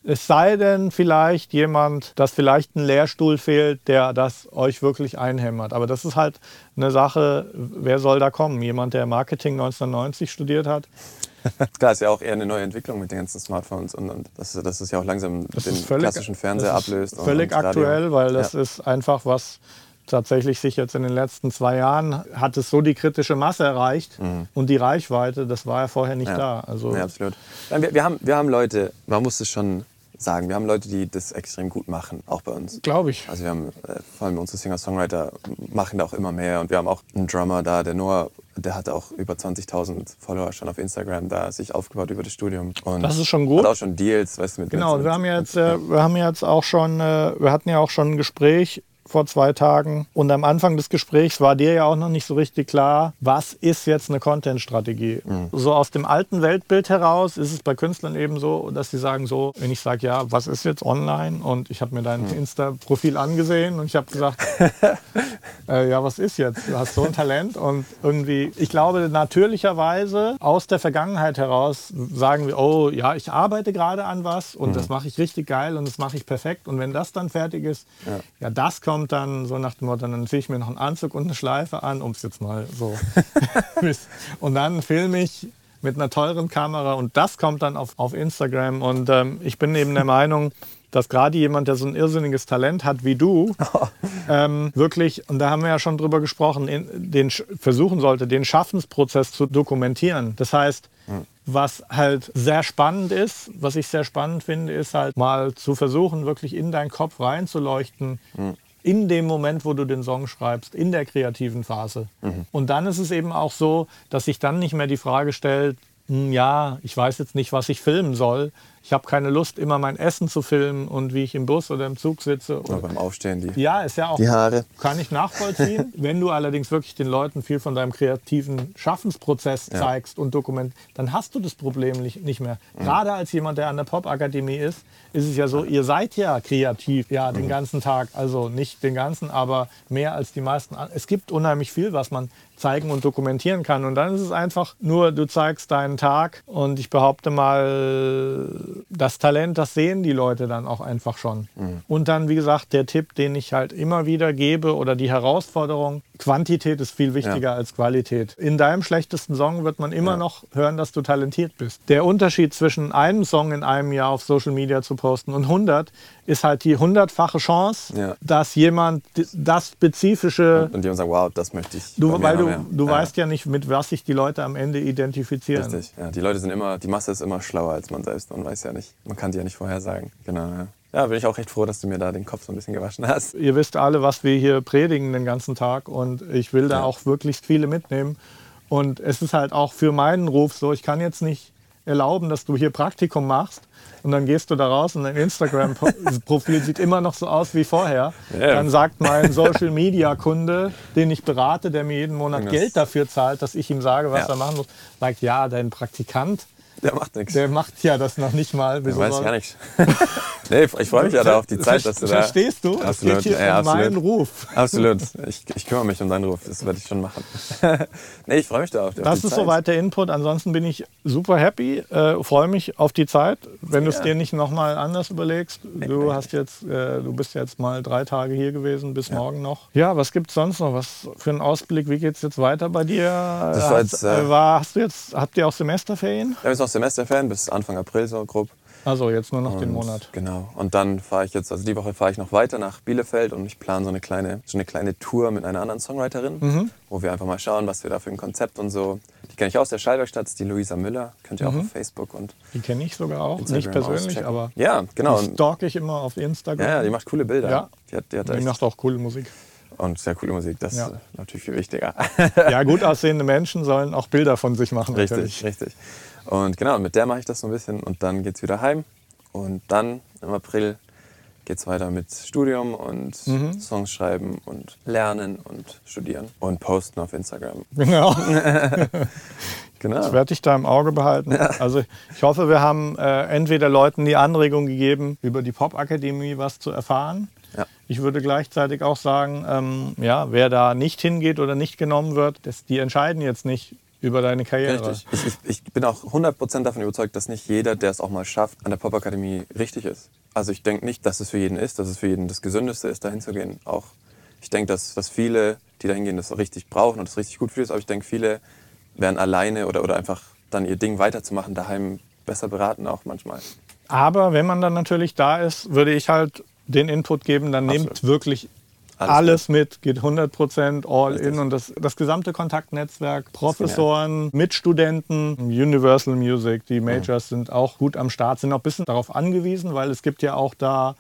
Es sei denn vielleicht jemand, dass vielleicht ein Lehrstuhl fehlt, der das euch wirklich einhämmert. Aber das ist halt eine Sache, wer soll da kommen? Jemand, der Marketing 1990 studiert hat? Klar, ist ja auch eher eine neue Entwicklung mit den ganzen Smartphones und, und das, das ist ja auch langsam das den völlig, klassischen Fernseher ablöst. Völlig und, und aktuell, weil das ja. ist einfach was, tatsächlich sich jetzt in den letzten zwei Jahren hat es so die kritische Masse erreicht mhm. und die Reichweite, das war ja vorher nicht ja. da. Also ja, absolut. Wir, wir, haben, wir haben Leute, man muss es schon sagen, wir haben Leute, die das extrem gut machen, auch bei uns. Glaube ich. Also wir haben, äh, vor allem unsere Singer-Songwriter machen da auch immer mehr und wir haben auch einen Drummer da, der Noah, der hat auch über 20.000 Follower schon auf Instagram da sich aufgebaut über das Studium. Und das ist schon gut. Hat auch schon Deals, weißt du, mit Genau, mit, wir haben jetzt, äh, wir haben jetzt auch schon, äh, wir hatten ja auch schon ein Gespräch vor zwei Tagen. Und am Anfang des Gesprächs war dir ja auch noch nicht so richtig klar, was ist jetzt eine Content-Strategie. Mhm. So aus dem alten Weltbild heraus ist es bei Künstlern eben so, dass sie sagen so, wenn ich sage, ja, was ist jetzt online? Und ich habe mir dein Mhm. Insta-Profil angesehen und ich habe gesagt, äh, ja, was ist jetzt? Du hast so ein Talent und irgendwie, ich glaube, natürlicherweise aus der Vergangenheit heraus sagen wir, oh ja, ich arbeite gerade an was und das mache ich richtig geil und das mache ich perfekt. Und wenn das dann fertig ist, ja, das kommt dann so nach dem Motto, dann ziehe ich mir noch einen Anzug und eine Schleife an, um es jetzt mal so. und dann filme ich mit einer teuren Kamera und das kommt dann auf, auf Instagram. Und ähm, ich bin eben der Meinung, dass gerade jemand, der so ein irrsinniges Talent hat wie du, ähm, wirklich, und da haben wir ja schon drüber gesprochen, in, den versuchen sollte, den Schaffensprozess zu dokumentieren. Das heißt, was halt sehr spannend ist, was ich sehr spannend finde, ist halt mal zu versuchen, wirklich in deinen Kopf reinzuleuchten. In dem Moment, wo du den Song schreibst, in der kreativen Phase. Und dann ist es eben auch so, dass sich dann nicht mehr die Frage stellt, hm, ja, ich weiß jetzt nicht, was ich filmen soll. Ich habe keine Lust, immer mein Essen zu filmen und wie ich im Bus oder im Zug sitze. Oder beim Aufstehen die, Ja, ist ja auch. die Haare. Kann ich nachvollziehen. Wenn du allerdings wirklich den Leuten viel von deinem kreativen Schaffensprozess zeigst und dokument, dann hast du das Problem nicht mehr. Gerade als jemand, der an der Popakademie ist, ist es ja so, ihr seid ja kreativ, ja, den ganzen Tag. Also nicht den ganzen, aber mehr als die meisten. Es gibt unheimlich viel, was man zeigen und dokumentieren kann. Und dann ist es einfach nur, du zeigst deinen Tag und ich behaupte mal, das Talent, das sehen die Leute dann auch einfach schon. Und dann, wie gesagt, der Tipp, den ich halt immer wieder gebe oder die Herausforderung, Quantität ist viel wichtiger Ja. als Qualität. In deinem schlechtesten Song wird man immer noch hören, dass du talentiert bist. Der Unterschied zwischen einem Song in einem Jahr auf Social Media zu posten und 100 ist halt die hundertfache Chance, Ja. dass jemand das spezifische Und die sagen, wow, das möchte ich. Du, weil du, du ja, weißt ja nicht, mit was sich die Leute am Ende identifizieren. Richtig. Ja, die Leute sind immer, die Masse ist immer schlauer als man selbst. Man weiß ja nicht, man kann die ja nicht vorhersagen. Genau. Ja. bin ich auch recht froh, dass du mir da den Kopf so ein bisschen gewaschen hast. Ihr wisst alle, was wir hier predigen den ganzen Tag und ich will da Ja. auch wirklich viele mitnehmen. Und es ist halt auch für meinen Ruf so, ich kann jetzt nicht erlauben, dass du hier Praktikum machst und dann gehst du da raus und dein Instagram-Profil sieht immer noch so aus wie vorher. Ja. Dann sagt mein Social-Media-Kunde, den ich berate, der mir jeden Monat Geld dafür zahlt, dass ich ihm sage, was Ja. er machen muss, sagt, ja, dein Praktikant, Der macht nichts. der macht ja das noch nicht mal. Der weiß gar nichts. nee, ich freue mich ja da auf die Zeit, dass du da. Verstehst du? Es Absolut. geht hier ja, um meinen. Ruf. Absolut. Ich, ich kümmere mich um deinen Ruf. Das werde ich schon machen. nee, ich freue mich da auf, auf Das die ist Zeit. soweit der Input. Ansonsten bin ich super happy, äh, freue mich auf die Zeit. Wenn du es Ja. dir nicht nochmal anders überlegst, du hast jetzt, äh, du bist jetzt mal drei Tage hier gewesen, bis morgen noch. Ja, was gibt es sonst noch? Was für einen Ausblick? Wie geht es jetzt weiter bei dir? Das war hast, jetzt, äh, äh, war, hast du jetzt, habt ihr auch Semesterferien? Wir haben jetzt noch Semesterferien bis Anfang April so grob. Also jetzt nur noch den Und Monat. Genau. Und dann fahre ich jetzt, also die Woche fahre ich noch weiter nach Bielefeld und ich plane so eine kleine, so eine kleine Tour mit einer anderen Songwriterin, Mhm. wo wir einfach mal schauen, was wir da für ein Konzept und so. Die kenne ich aus der Schallwerkstatt, ist die Luisa Müller. Könnt ihr auch auf Facebook und Die kenne ich sogar auch, Instagram Mhm. nicht persönlich, auschecken. aber Ja, genau. die stalk ich immer auf Instagram. ja, die macht coole Bilder. Ja. Die hat, die hat Die macht auch coole Musik. und sehr coole Musik. Das Ja. ist natürlich viel wichtiger. Ja, gut aussehende Menschen sollen auch Bilder von sich machen. natürlich. Richtig, richtig. Und genau, mit der mache ich das so ein bisschen und dann geht es wieder heim. Und dann im April geht es weiter mit Studium und Mhm. Songs schreiben und lernen und studieren und posten auf Instagram. Genau. Genau. werde ich da im Auge behalten. Also ich hoffe, wir haben äh, entweder Leuten die Anregung gegeben, über die Popakademie was zu erfahren. Ja. Ich würde gleichzeitig auch sagen, ähm, ja, wer da nicht hingeht oder nicht genommen wird, das, die entscheiden jetzt nicht über deine Karriere. Richtig. Ich, ich, bin auch 100% davon überzeugt, dass nicht jeder, der es auch mal schafft, an der Popakademie richtig ist. Also ich denke nicht, dass es für jeden ist, dass es für jeden das Gesündeste ist, da hinzugehen. Auch ich denke, dass, dass viele, die da hingehen, das richtig brauchen und das richtig gut für die ist. Aber ich denke, viele werden alleine oder, oder einfach dann ihr Ding weiterzumachen, daheim besser beraten auch manchmal. Aber wenn man dann natürlich da ist, würde ich halt den Input geben, dann Absolut. nehmt wirklich Alles alles, mit, geht 100% all in. Und das, das gesamte Kontaktnetzwerk, Professoren, Mitstudenten, Universal Music, die Majors sind auch gut am Start, sind auch ein bisschen darauf angewiesen, weil es gibt ja auch da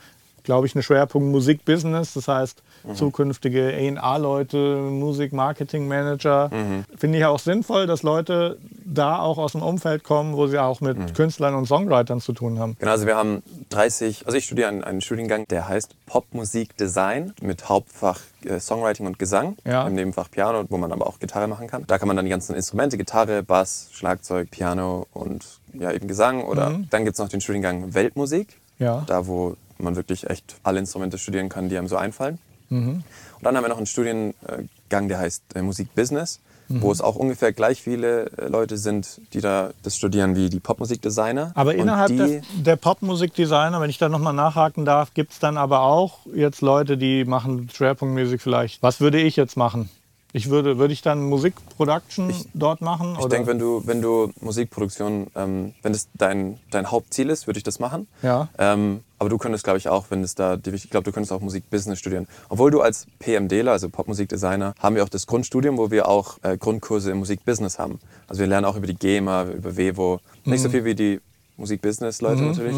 glaube ich, einen Schwerpunkt Musikbusiness. Das heißt, zukünftige A&R-Leute, Musik-Marketing-Manager. Finde ich auch sinnvoll, dass Leute da auch aus dem Umfeld kommen, wo sie auch mit Künstlern und Songwritern zu tun haben. Genau, also wir haben 30, also ich studiere einen, einen Studiengang, der heißt Popmusik-Design mit Hauptfach äh, Songwriting und Gesang, Ja. im Nebenfach Piano, wo man aber auch Gitarre machen kann. Da kann man dann die ganzen Instrumente, Gitarre, Bass, Schlagzeug, Piano und ja eben Gesang. Oder dann gibt es noch den Studiengang Weltmusik, Ja. da wo man wirklich echt alle Instrumente studieren kann, die einem so einfallen. Und dann haben wir noch einen Studiengang, der heißt äh, Musikbusiness, wo es auch ungefähr gleich viele äh, Leute sind, die da das studieren wie die Popmusikdesigner. Aber innerhalb der, der Popmusikdesigner, wenn ich da nochmal nachhaken darf, gibt es dann aber auch jetzt Leute, die machen Schwerpunktmusik vielleicht. Was würde ich jetzt machen? Ich würde, würde ich dann Musikproduction dort machen? Ich denke, wenn du, wenn du Musikproduktion, ähm, wenn das dein, dein Hauptziel ist, würde ich das machen. Ja. Ähm, aber du könntest, glaube ich, auch, wenn es da, ich glaube, du könntest auch Musikbusiness studieren. Obwohl du als PMDler, also Popmusikdesigner, haben wir auch das Grundstudium, wo wir auch äh, Grundkurse im Musikbusiness haben. Also wir lernen auch über die GEMA, über Vevo. Nicht Mhm. so viel wie die Musikbusiness-Leute natürlich.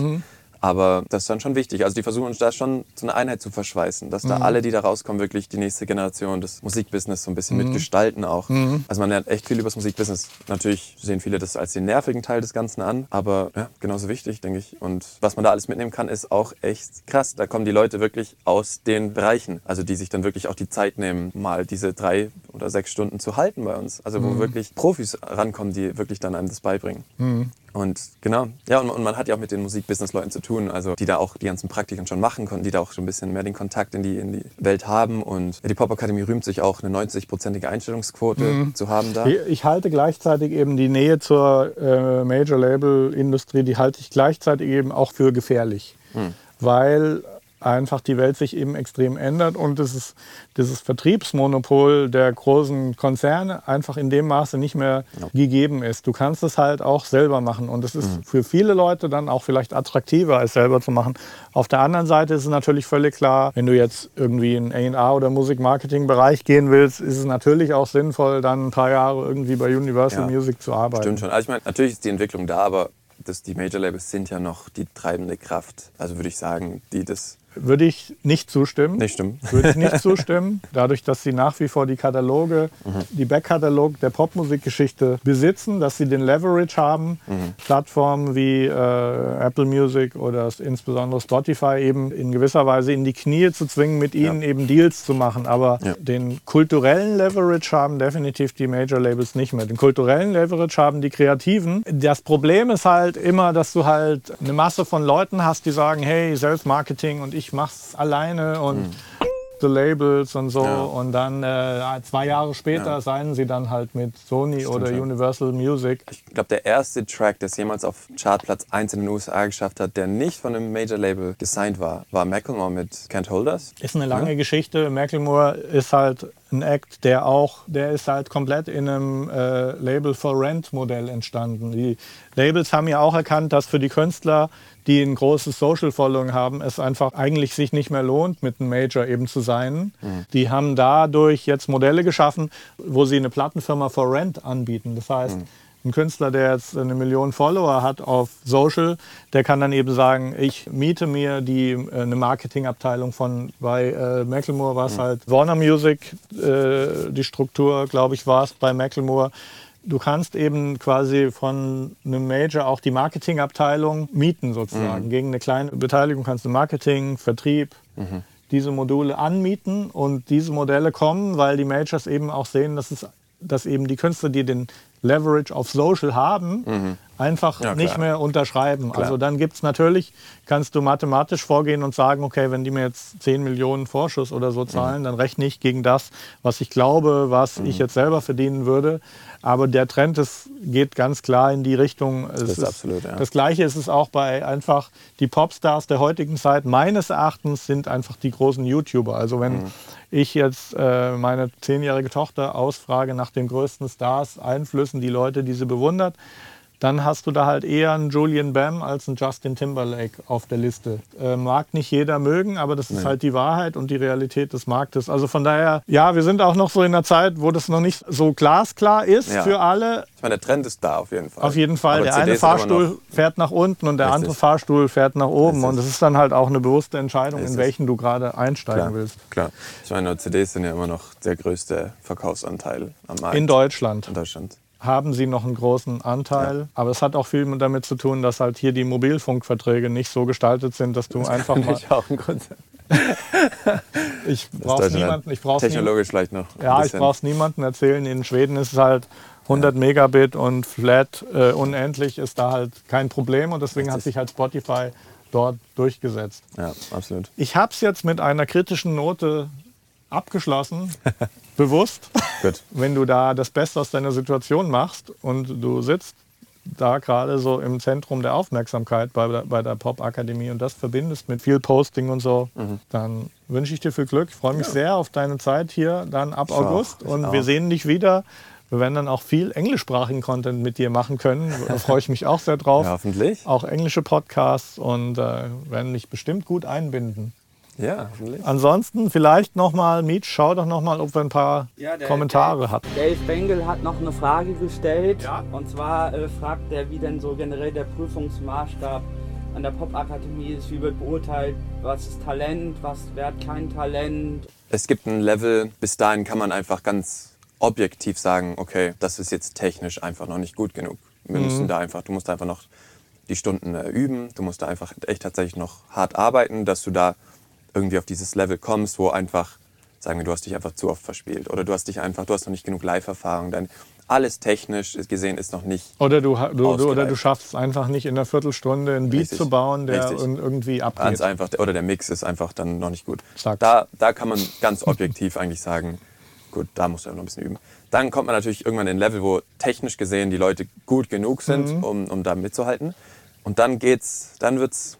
Aber das ist dann schon wichtig. Also die versuchen uns da schon zu einer Einheit zu verschweißen, dass da Mhm. alle, die da rauskommen, wirklich die nächste Generation des Musikbusiness so ein bisschen Mhm. mitgestalten auch. Also man lernt echt viel über das Musikbusiness. Natürlich sehen viele das als den nervigen Teil des Ganzen an, aber ja, genauso wichtig, denke ich. Und was man da alles mitnehmen kann, ist auch echt krass. Da kommen die Leute wirklich aus den Bereichen, also die sich dann wirklich auch die Zeit nehmen, mal diese drei oder sechs Stunden zu halten bei uns. Also wo wirklich Profis rankommen, die wirklich dann einem das beibringen. Und genau, ja, und, und man hat ja auch mit den Musikbusiness-Leuten zu tun, also die da auch die ganzen Praktiken schon machen konnten, die da auch schon ein bisschen mehr den Kontakt in die, in die Welt haben. Und ja, die Popakademie rühmt sich auch, eine 90-prozentige Einstellungsquote zu haben da. Ich- Ich halte gleichzeitig eben die Nähe zur äh, Major-Label-Industrie, die halte ich gleichzeitig eben auch für gefährlich, weil einfach die Welt sich eben extrem ändert und dieses, dieses Vertriebsmonopol der großen Konzerne einfach in dem Maße nicht mehr gegeben ist. Du kannst es halt auch selber machen und es ist für viele Leute dann auch vielleicht attraktiver, als selber zu machen. Auf der anderen Seite ist es natürlich völlig klar, wenn du jetzt irgendwie in A&R oder Musikmarketing-Bereich gehen willst, ist es natürlich auch sinnvoll, dann ein paar Jahre irgendwie bei Universal Ja. Music zu arbeiten. Stimmt schon. Also ich meine, natürlich ist die Entwicklung da, aber das, die Major-Labels sind ja noch die treibende Kraft. Also würde ich sagen, die das Würde ich nicht zustimmen. nicht stimmen. Würde ich nicht zustimmen. Dadurch, dass sie nach wie vor die Kataloge, Mhm. die Backkatalog der Popmusikgeschichte besitzen, dass sie den Leverage haben, Mhm. Plattformen wie äh, Apple Music oder insbesondere Spotify eben in gewisser Weise in die Knie zu zwingen, mit ihnen eben Deals zu machen. Aber Ja. den kulturellen Leverage haben definitiv die Major Labels nicht mehr. Den kulturellen Leverage haben die Kreativen. Das Problem ist halt immer, dass du halt eine Masse von Leuten hast, die sagen, hey, Selbstmarketing und ich mach's alleine und the Labels und so. Mhm. Ja. Und dann äh, zwei Jahre später Ja. seien sie dann halt mit Sony oder schon. Universal Music. Ich glaube, der erste Track, der es jemals auf Chartplatz 1 in den USA geschafft hat, der nicht von einem Major-Label gesigned war, war Macklemore mit Can't Hold Us. Ist eine lange Geschichte. Macklemore ist halt ein Act, der auch, der ist halt komplett in einem äh, Label for Rent Modell entstanden. Die Labels haben ja auch erkannt, dass für die Künstler, die ein großes Social Following haben, es einfach eigentlich sich nicht mehr lohnt, mit einem Major eben zu sein. Die haben dadurch jetzt Modelle geschaffen, wo sie eine Plattenfirma for Rent anbieten. Das heißt, ein Künstler, der jetzt eine Million Follower hat auf Social, der kann dann eben sagen, ich miete mir die, äh, eine Marketingabteilung von, bei äh, Macklemore war es halt Warner Music, äh, die Struktur, glaube ich, war es bei Macklemore. Du kannst eben quasi von einem Major auch die Marketingabteilung mieten sozusagen. Gegen eine kleine Beteiligung kannst du Marketing, Vertrieb, diese Module anmieten und diese Modelle kommen, weil die Majors eben auch sehen, dass, es, dass eben die Künstler, die den Leverage auf Social haben, einfach Ja, klar. nicht mehr unterschreiben. Also dann gibt es natürlich, kannst du mathematisch vorgehen und sagen, okay, wenn die mir jetzt 10 Millionen Vorschuss oder so zahlen, dann rechne ich gegen das, was ich glaube, was ich jetzt selber verdienen würde. Aber der Trend ist, geht ganz klar in die Richtung. Es ist absolut, ja. Das Gleiche ist es auch bei einfach die Popstars der heutigen Zeit. Meines Erachtens sind einfach die großen YouTuber. Also wenn ich jetzt äh, meine zehnjährige Tochter ausfrage nach den größten Stars, Einflüssen, die Leute, die sie bewundert, dann hast du da halt eher einen Julian Bam als einen Justin Timberlake auf der Liste. Äh, mag nicht jeder mögen, aber das ist halt die Wahrheit und die Realität des Marktes. Also von daher, ja, wir sind auch noch so in einer Zeit, wo das noch nicht so glasklar ist Ja. für alle. Ich meine, der Trend ist da auf jeden Fall. Auf jeden Fall. Aber der eine CDs immer Fahrstuhl fährt nach unten und der Richtig. andere Fahrstuhl fährt nach oben. Richtig. Und das ist dann halt auch eine bewusste Entscheidung, in welchen du gerade einsteigen Klar, willst. klar. Ich meine, CDs sind ja immer noch der größte Verkaufsanteil am Markt. In Deutschland. In Deutschland. Haben sie noch einen großen Anteil. Aber es hat auch viel damit zu tun, dass halt hier die Mobilfunkverträge nicht so gestaltet sind, dass du einfach mal. auch ein Grund sein. Ich brauche niemanden. Ich brauch's nie, Technologisch vielleicht noch. ja, ich brauche es niemandem erzählen. In Schweden ist es halt 100 Megabit und flat äh, unendlich ist da halt kein Problem und deswegen hat sich halt Spotify dort durchgesetzt. Ja, absolut. Ich habe es jetzt mit einer kritischen Note abgeschlossen, bewusst. Gut. wenn du da das Beste aus deiner Situation machst und du sitzt da gerade so im Zentrum der Aufmerksamkeit bei, der- bei der Pop-Akademie und das verbindest mit viel Posting und so, Mhm. dann wünsche ich dir viel Glück. Ich freue mich sehr auf deine Zeit hier dann ab Ich auch, August ich und wir auch. sehen dich wieder. Wir werden dann auch viel englischsprachigen Content mit dir machen können. Da freue ich mich auch sehr drauf. Ja, hoffentlich. Auch englische Podcasts und äh, werden dich bestimmt gut einbinden. Ja, hoffentlich. Ansonsten vielleicht nochmal, Mietsch, schau doch nochmal, ob wir ein paar Ja, der- Kommentare der- hatten. Dave Bengel hat noch eine Frage gestellt. Ja. Und zwar äh, fragt er, wie denn so generell der Prüfungsmaßstab an der Popakademie ist. Wie wird beurteilt, was ist Talent, was wert kein Talent. Es gibt ein Level, bis dahin kann man einfach ganz objektiv sagen, okay, das ist jetzt technisch einfach noch nicht gut genug. Wir müssen da einfach, du musst einfach noch die Stunden äh, üben, du musst da einfach echt tatsächlich noch hart arbeiten, dass du da irgendwie auf dieses Level kommst, wo einfach, sagen wir, du hast dich einfach zu oft verspielt oder du hast dich einfach, du hast noch nicht genug Live-Erfahrung, denn alles technisch gesehen ist noch nicht Oder du, du, du, oder du schaffst es einfach nicht in einer Viertelstunde einen Beat Richtig. zu bauen, der Richtig. irgendwie abgeht. Ganz einfach, oder der Mix ist einfach dann noch nicht gut. Da, da kann man ganz objektiv eigentlich sagen, gut, da musst du noch ein bisschen üben. Dann kommt man natürlich irgendwann in ein Level, wo technisch gesehen die Leute gut genug sind, Mhm. um, um da mitzuhalten. Und dann geht's, dann wird's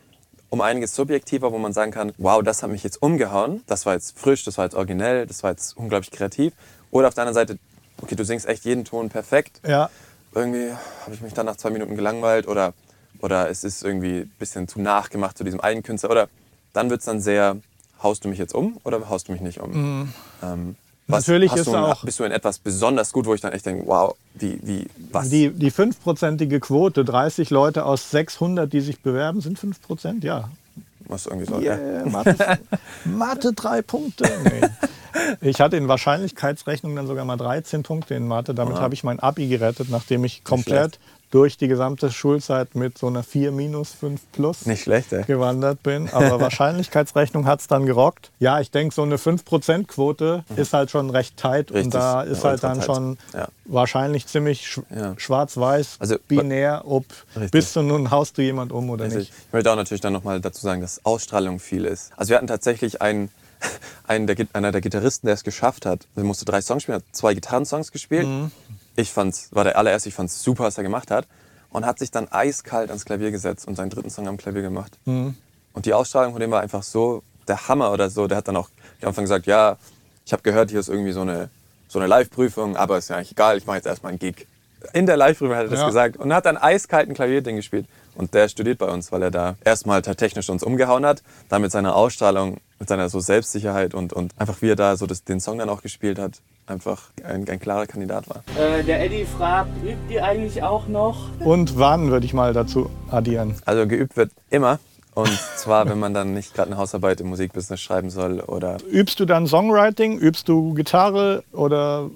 um einiges subjektiver, wo man sagen kann, wow, das hat mich jetzt umgehauen, das war jetzt frisch, das war jetzt originell, das war jetzt unglaublich kreativ. Oder auf der anderen Seite, okay, du singst echt jeden Ton perfekt, ja, irgendwie habe ich mich dann nach zwei Minuten gelangweilt oder, oder es ist irgendwie ein bisschen zu nachgemacht zu diesem einen Künstler. Oder dann wird es dann sehr, haust du mich jetzt um oder haust du mich nicht um? Ähm, was. Natürlich hast ist du, auch- Bist du in etwas besonders gut, wo ich dann echt denke, wow, wie, wie, was? die, die 5%ige Quote, 30 Leute aus 600, die sich bewerben, sind 5%? Ja. was irgendwie so, Yeah. Mathe, Mathe drei Punkte. Nee. Ich hatte in Wahrscheinlichkeitsrechnung dann sogar mal 13 Punkte in Mathe. Damit habe ich mein Abi gerettet, nachdem ich komplett durch die gesamte Schulzeit mit so einer 4 minus 5 plus Nicht schlecht, ey. gewandert bin. Aber Wahrscheinlichkeitsrechnung hat es dann gerockt. Ja, ich denke, so eine 5%-Quote ist halt schon recht tight. Mhm. Richtig. Und da ist Ja, halt dann tight. schon Ja. wahrscheinlich ziemlich sch Ja. schwarz-weiß, Also, binär, ob Richtig. bist du nun, haust du jemand um oder Richtig. nicht. Ich möchte auch natürlich dann nochmal dazu sagen, dass Ausstrahlung viel ist. Also wir hatten tatsächlich einen, einen der, einer der Gitarristen, der es geschafft hat. Er musste drei Songs spielen, hat zwei Gitarrensongs gespielt. Mhm. Ich fand's, war der allererste, ich fand's super, was er gemacht hat. Und hat sich dann eiskalt ans Klavier gesetzt und seinen dritten Song am Klavier gemacht. Mhm. Und die Ausstrahlung von dem war einfach so der Hammer oder so. Der hat dann auch am Anfang gesagt, ja, ich habe gehört, hier ist irgendwie so eine, so eine Live-Prüfung, aber ist ja eigentlich egal, ich mache jetzt erstmal einen Gig. In der Live-Prüfung hat er das Ja. gesagt und hat dann eiskalten Klavierding gespielt. Und der studiert bei uns, weil er da erstmal technisch uns umgehauen hat, dann mit seiner Ausstrahlung, mit seiner so Selbstsicherheit und, und einfach wie er da so das, den Song dann auch gespielt hat, einfach ein, ein klarer Kandidat war. Äh, der Eddie fragt, übt ihr eigentlich auch noch? Und wann würde ich mal dazu addieren? Also geübt wird immer. Und zwar, wenn man dann nicht gerade eine Hausarbeit im Musikbusiness schreiben soll oder Übst du dann Songwriting? Übst du Gitarre? Oder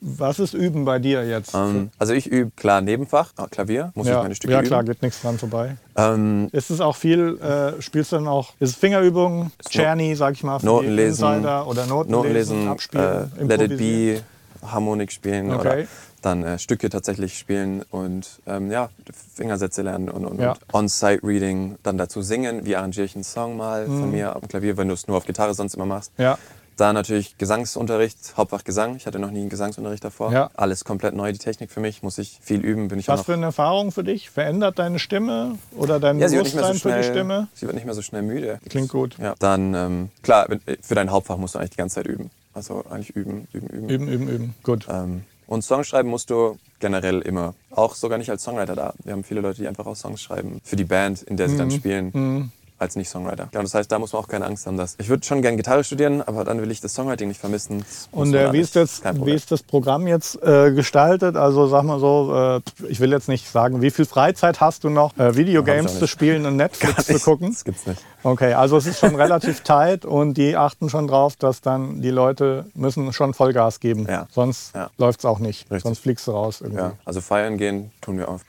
was ist Üben bei dir jetzt? ähm, also ich übe klar Nebenfach, ah, Klavier, muss ich ja, meine Stücke ja üben. klar, geht nichts dran vorbei. Ähm, Ist es auch viel, äh, spielst du dann auch, ist es Fingerübungen, Czerny, sag ich mal, für Noten die lesen, Insider oder Noten, Noten lesen, lesen, abspielen, äh, Let It? Be, Harmonik spielen Okay. oder dann äh, Stücke tatsächlich spielen und ähm, ja, Fingersätze lernen und, und, Ja. und On-Site-Reading, dann dazu singen, wie arrangiere ich einen Song mal Mhm. von mir am Klavier, wenn du es nur auf Gitarre sonst immer machst. Ja, Dann natürlich Gesangsunterricht, Hauptfach Gesang. Ich hatte noch nie einen Gesangsunterricht davor. Ja. Alles komplett neu, die Technik für mich. Muss ich viel üben, bin ich was für eine Erfahrung für dich? Verändert deine Stimme oder dein Ja, Bewusstsein so schnell, für die Stimme? sie wird nicht mehr so schnell müde. Klingt gut. Ja. Dann, ähm, klar, wenn- für dein Hauptfach musst du eigentlich die ganze Zeit üben. Also eigentlich üben, üben, üben. Üben, üben, üben. Gut. Ähm, und Songschreiben musst du generell immer. Auch sogar nicht als Songwriter da. Wir haben viele Leute, die einfach auch Songs schreiben für die Band, in der sie Mhm. dann spielen. Als Nicht-Songwriter. Ja, das heißt, da muss man auch keine Angst haben, dass. Ich würde schon gerne Gitarre studieren, aber dann will ich das Songwriting nicht vermissen. Das Und äh, wie, ist jetzt, Kein wie ist das Programm jetzt äh, gestaltet? Also sag mal so, äh, ich will jetzt nicht sagen, wie viel Freizeit hast du noch, äh, Videogames zu spielen und Netflix zu gucken? Das gibt's nicht. Okay, also es ist schon relativ tight und die achten schon drauf, dass dann die Leute müssen schon Vollgas geben. Ja. Sonst Ja. läuft es auch nicht. Richtig. Sonst fliegst du raus irgendwie. Ja, also feiern gehen tun wir oft.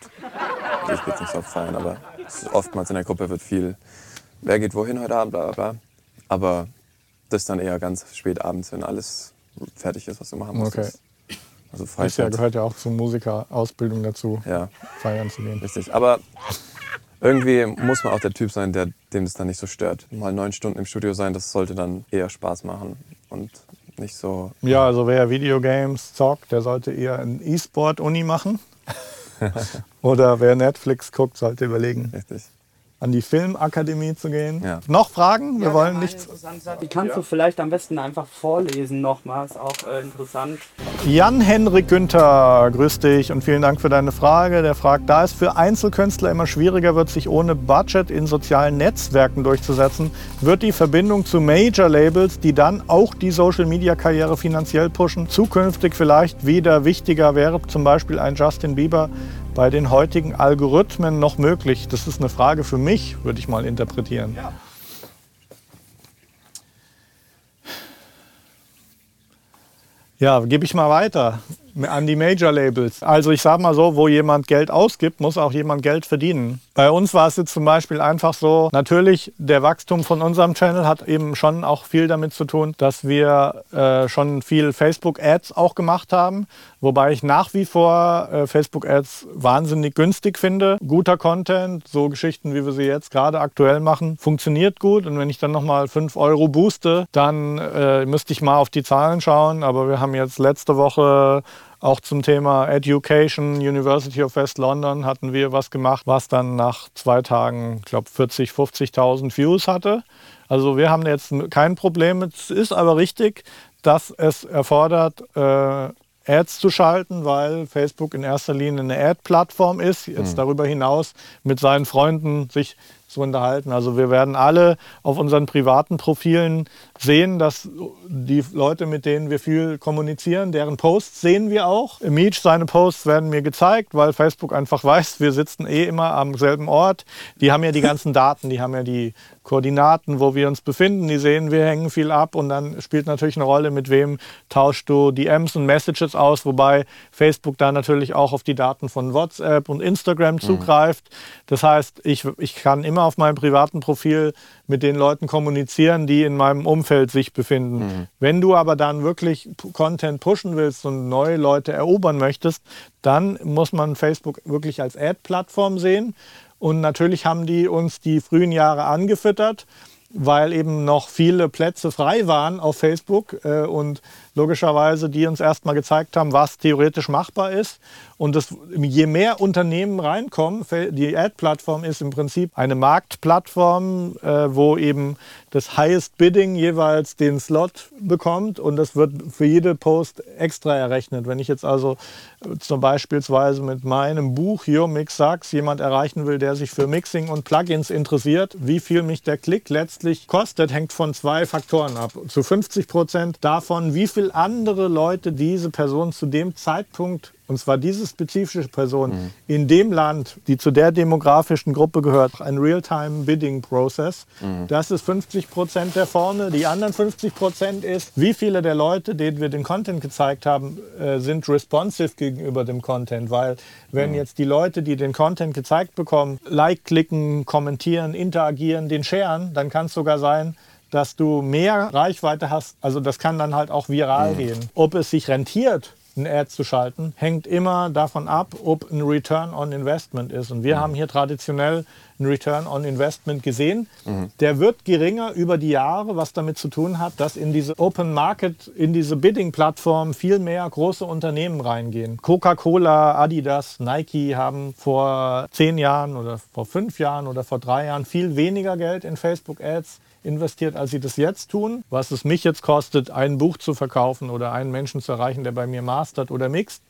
Also ich gehe jetzt nicht so oft feiern, aber oftmals in der Gruppe wird viel, wer geht wohin heute Abend, bla bla bla. Aber das dann eher ganz spät abends, wenn alles fertig ist, was du machen musst. Okay. Also Das ja, Freizeit. gehört ja auch zur Musikerausbildung dazu, Ja, feiern zu gehen. richtig. Aber irgendwie muss man auch der Typ sein, der, dem das dann nicht so stört. Mal neun Stunden im Studio sein, das sollte dann eher Spaß machen und nicht so. Ja, also wer Videogames zockt, der sollte eher ein E-Sport-Uni machen. Oder wer Netflix guckt, sollte überlegen, Richtig. An die Filmakademie zu gehen. Ja. Noch Fragen? Wir Ja, wollen nichts. Die kannst du vielleicht am besten einfach vorlesen nochmal. Ist auch äh, interessant. Jan-Henrik Günther, grüß dich und vielen Dank für deine Frage. Der fragt, da es für Einzelkünstler immer schwieriger wird, sich ohne Budget in sozialen Netzwerken durchzusetzen, wird die Verbindung zu Major-Labels, die dann auch die Social-Media-Karriere finanziell pushen, zukünftig vielleicht wieder wichtiger wäre, zum Beispiel ein Justin Bieber bei den heutigen Algorithmen noch möglich? Das ist eine Frage für mich, würde ich mal interpretieren. Ja, gebe ich mal weiter an die Major-Labels. Also ich sage mal so, wo jemand Geld ausgibt, muss auch jemand Geld verdienen. Bei uns war es jetzt zum Beispiel einfach so, natürlich der Wachstum von unserem Channel hat eben schon auch viel damit zu tun, dass wir äh, schon viel Facebook-Ads auch gemacht haben, wobei ich nach wie vor äh, Facebook-Ads wahnsinnig günstig finde. Guter Content, so Geschichten, wie wir sie jetzt gerade aktuell machen, funktioniert gut und wenn ich dann nochmal 5 Euro booste, dann äh, müsste ich mal auf die Zahlen schauen, aber wir haben jetzt letzte Woche auch zum Thema Education, University of West London hatten wir was gemacht, was dann nach zwei Tagen, ich glaube, 40, 50.000 Views hatte. Also wir haben jetzt kein Problem. Es ist aber richtig, dass es erfordert, äh, Ads zu schalten, weil Facebook in erster Linie eine Ad-Plattform ist. Jetzt darüber hinaus mit seinen Freunden sich zu unterhalten. Also wir werden alle auf unseren privaten Profilen sehen, dass die Leute, mit denen wir viel kommunizieren, deren Posts sehen wir auch. Meech, seine Posts werden mir gezeigt, weil Facebook einfach weiß, wir sitzen eh immer am selben Ort. Die haben ja die ganzen Daten, die haben ja die Koordinaten, wo wir uns befinden. Die sehen, wir hängen viel ab und dann spielt natürlich eine Rolle, mit wem tauschst du DMs und Messages aus, wobei Facebook da natürlich auch auf die Daten von WhatsApp und Instagram zugreift. Das heißt, ich, ich kann immer auf meinem privaten Profil mit den Leuten kommunizieren, die in meinem Umfeld sich befinden. Wenn du aber dann wirklich Content pushen willst und neue Leute erobern möchtest, dann muss man Facebook wirklich als Ad-Plattform sehen. Und natürlich haben die uns die frühen Jahre angefüttert, weil eben noch viele Plätze frei waren auf Facebook äh, und logischerweise die uns erstmal gezeigt haben, was theoretisch machbar ist. Und das, je mehr Unternehmen reinkommen, die Ad-Plattform ist im Prinzip eine Marktplattform, äh, wo eben das Highest Bidding jeweils den Slot bekommt und das wird für jede Post extra errechnet. Wenn ich jetzt also zum beispielsweise mit meinem Buch Your Mix Sucks jemand erreichen will, der sich für Mixing und Plugins interessiert, wie viel mich der Klick letztlich kostet, hängt von zwei Faktoren ab. Zu 50 Prozent davon, wie viel andere Leute diese Person zu dem Zeitpunkt und zwar diese spezifische Person in dem Land, die zu der demografischen Gruppe gehört, ein Real-Time-Bidding-Process. Das ist 50 Prozent der Formel. Die anderen 50 Prozent ist, wie viele der Leute, denen wir den Content gezeigt haben, äh, sind responsive gegenüber dem Content. Weil wenn jetzt die Leute, die den Content gezeigt bekommen, Like klicken, kommentieren, interagieren, den sharen, dann kann es sogar sein, dass du mehr Reichweite hast. Also das kann dann halt auch viral gehen. Ob es sich rentiert, ein Ad zu schalten, hängt immer davon ab, ob ein Return on Investment ist. Und wir haben hier traditionell einen Return on Investment gesehen. Der wird geringer über die Jahre, was damit zu tun hat, dass in diese Open Market, in diese Bidding-Plattform viel mehr große Unternehmen reingehen. Coca-Cola, Adidas, Nike haben vor zehn Jahren oder vor fünf Jahren oder vor drei Jahren viel weniger Geld in Facebook-Ads investiert, als sie das jetzt tun. Was es mich jetzt kostet, ein Buch zu verkaufen oder einen Menschen zu erreichen, der bei mir mastert oder mixt,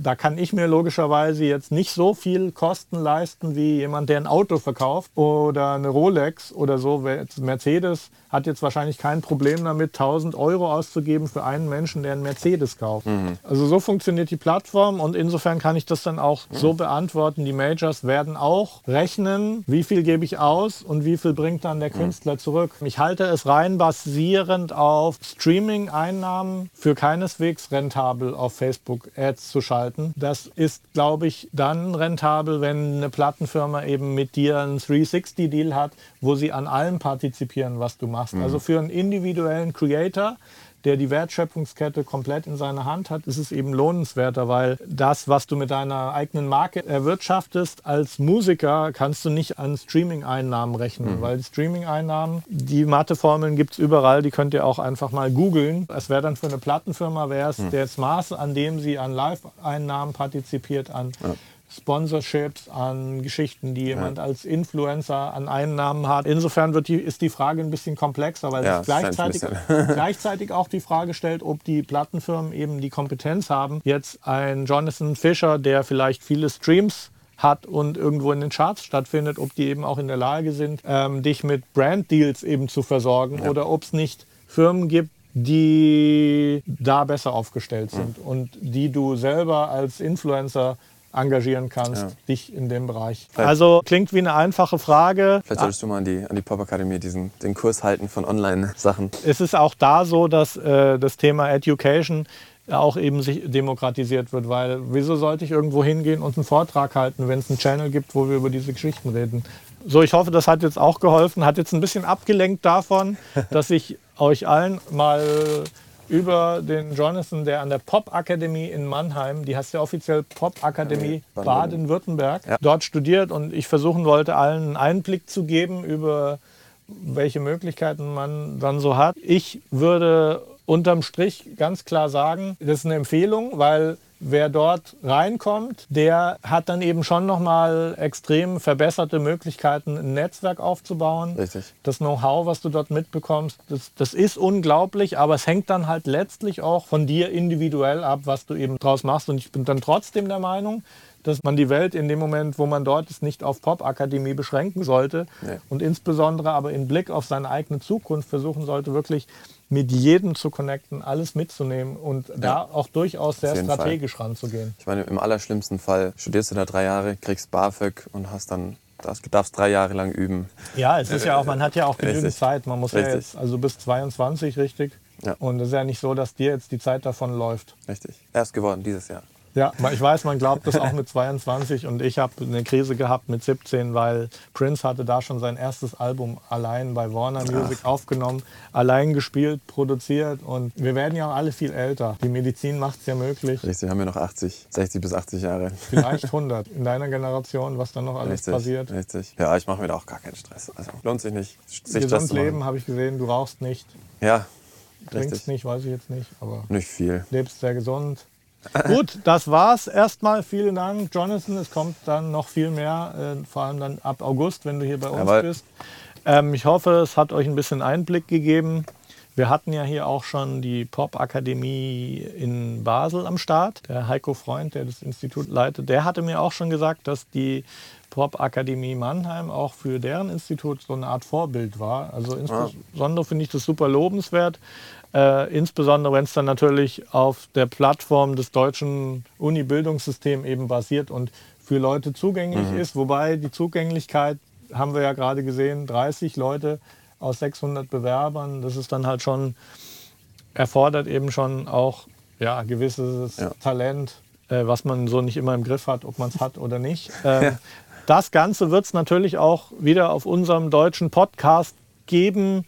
da kann ich mir logischerweise jetzt nicht so viel Kosten leisten wie jemand, der ein Auto verkauft oder eine Rolex oder so. Mercedes hat jetzt wahrscheinlich kein Problem damit, 1000 Euro auszugeben für einen Menschen, der einen Mercedes kauft. Mhm. Also so funktioniert die Plattform und insofern kann ich das dann auch mhm. so beantworten. Die Majors werden auch rechnen, wie viel gebe ich aus und wie viel bringt dann der mhm. Künstler zurück. Ich halte es rein basierend auf Streaming-Einnahmen für keineswegs rentabel auf Facebook Ads zu schalten gestalten. Das ist, glaube ich, dann rentabel, wenn eine Plattenfirma eben mit dir einen 360-Deal hat, wo sie an allem partizipieren, was du machst. Mhm. Also für einen individuellen Creator der die Wertschöpfungskette komplett in seiner Hand hat, ist es eben lohnenswerter, weil das, was du mit deiner eigenen Marke erwirtschaftest als Musiker, kannst du nicht an Streaming-Einnahmen rechnen, mhm. weil Streaming-Einnahmen, die Matheformeln gibt es überall, die könnt ihr auch einfach mal googeln. Es wäre dann für eine Plattenfirma, wäre es mhm. das Maß, an dem sie an Live-Einnahmen partizipiert, an ja. Sponsorships, an Geschichten, die jemand ja. als Influencer an Einnahmen hat. Insofern wird die, ist die Frage ein bisschen komplexer, weil ja, sich gleichzeitig, gleichzeitig auch die Frage stellt, ob die Plattenfirmen eben die Kompetenz haben, jetzt ein Jonathan Fisher, der vielleicht viele Streams hat und irgendwo in den Charts stattfindet, ob die eben auch in der Lage sind, ähm, dich mit Brand-Deals eben zu versorgen ja. oder ob es nicht Firmen gibt, die da besser aufgestellt sind mhm. und die du selber als Influencer engagieren kannst, ja. dich in dem Bereich. Vielleicht also klingt wie eine einfache Frage. Vielleicht solltest du mal an die, an die Pop-Akademie diesen, den Kurs halten von Online-Sachen. Es ist auch da so, dass äh, das Thema Education auch eben sich demokratisiert wird, weil wieso sollte ich irgendwo hingehen und einen Vortrag halten, wenn es einen Channel gibt, wo wir über diese Geschichten reden. So, ich hoffe, das hat jetzt auch geholfen, hat jetzt ein bisschen abgelenkt davon, dass ich euch allen mal über den Jonathan, der an der Pop-Akademie in Mannheim, die heißt ja offiziell Pop-Akademie Baden-Württemberg, ja. dort studiert und ich versuchen wollte, allen einen Einblick zu geben über welche Möglichkeiten man dann so hat. Ich würde unterm Strich ganz klar sagen, das ist eine Empfehlung, weil wer dort reinkommt, der hat dann eben schon nochmal extrem verbesserte Möglichkeiten, ein Netzwerk aufzubauen. Richtig. Das Know-how, was du dort mitbekommst, das, das ist unglaublich, aber es hängt dann halt letztlich auch von dir individuell ab, was du eben draus machst. Und ich bin dann trotzdem der Meinung, dass man die Welt in dem Moment, wo man dort ist, nicht auf Pop-Akademie beschränken sollte nee. und insbesondere aber in Blick auf seine eigene Zukunft versuchen sollte, wirklich mit jedem zu connecten, alles mitzunehmen und ja. da auch durchaus sehr strategisch Fall. ranzugehen. Ich meine, im allerschlimmsten Fall studierst du da drei Jahre, kriegst BAföG und hast dann das, darfst drei Jahre lang üben. Ja, es ist ja auch, man hat ja auch genügend richtig. Zeit. Man muss richtig. ja jetzt, also bis 22, richtig? Ja. Und es ist ja nicht so, dass dir jetzt die Zeit davon läuft. Richtig. Erst geworden dieses Jahr. Ja, ich weiß, man glaubt das auch mit 22 und ich habe eine Krise gehabt mit 17, weil Prince hatte da schon sein erstes Album allein bei Warner Music Ach. aufgenommen, allein gespielt, produziert und wir werden ja auch alle viel älter. Die Medizin macht es ja möglich. Richtig, haben wir noch 80, 60 bis 80 Jahre. Vielleicht 100 in deiner Generation, was dann noch alles richtig, passiert. Richtig. Ja, ich mache mir da auch gar keinen Stress. Also lohnt sich nicht. Sich Gesund leben habe ich gesehen, du rauchst nicht. Ja. Trinkst richtig. nicht, weiß ich jetzt nicht, aber nicht viel. Lebst sehr gesund. Gut, das war's erstmal. Vielen Dank, Jonathan. Es kommt dann noch viel mehr, äh, vor allem dann ab August, wenn du hier bei uns Jawohl. bist. Ähm, ich hoffe, es hat euch ein bisschen Einblick gegeben. Wir hatten ja hier auch schon die Pop-Akademie in Basel am Start. Der Heiko Freund, der das Institut leitet, der hatte mir auch schon gesagt, dass die Pop-Akademie Mannheim auch für deren Institut so eine Art Vorbild war. Also insbesondere finde ich das super lobenswert. Äh, insbesondere wenn es dann natürlich auf der Plattform des deutschen Uni-Bildungssystems eben basiert und für Leute zugänglich mhm. ist. Wobei die Zugänglichkeit, haben wir ja gerade gesehen, 30 Leute aus 600 Bewerbern, das ist dann halt schon, erfordert eben schon auch ja, gewisses ja. Talent, äh, was man so nicht immer im Griff hat, ob man es hat oder nicht. Ähm, ja. Das Ganze wird es natürlich auch wieder auf unserem deutschen Podcast geben.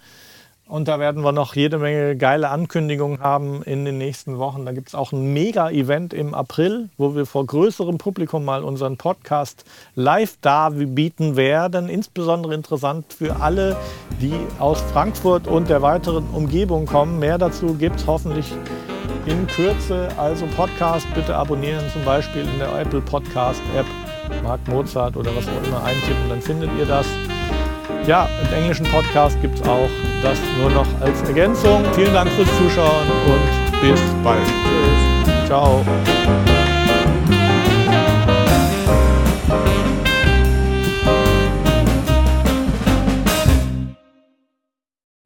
Und da werden wir noch jede Menge geile Ankündigungen haben in den nächsten Wochen. Da gibt es auch ein Mega-Event im April, wo wir vor größerem Publikum mal unseren Podcast live da bieten werden. Insbesondere interessant für alle, die aus Frankfurt und der weiteren Umgebung kommen. Mehr dazu gibt es hoffentlich in Kürze. Also Podcast bitte abonnieren, zum Beispiel in der Apple Podcast App. Mark Mozart oder was auch immer eintippen, dann findet ihr das. Ja, im englischen Podcast gibt es auch das nur noch als Ergänzung. Vielen Dank fürs Zuschauen und bis bald. Tschüss. Ciao.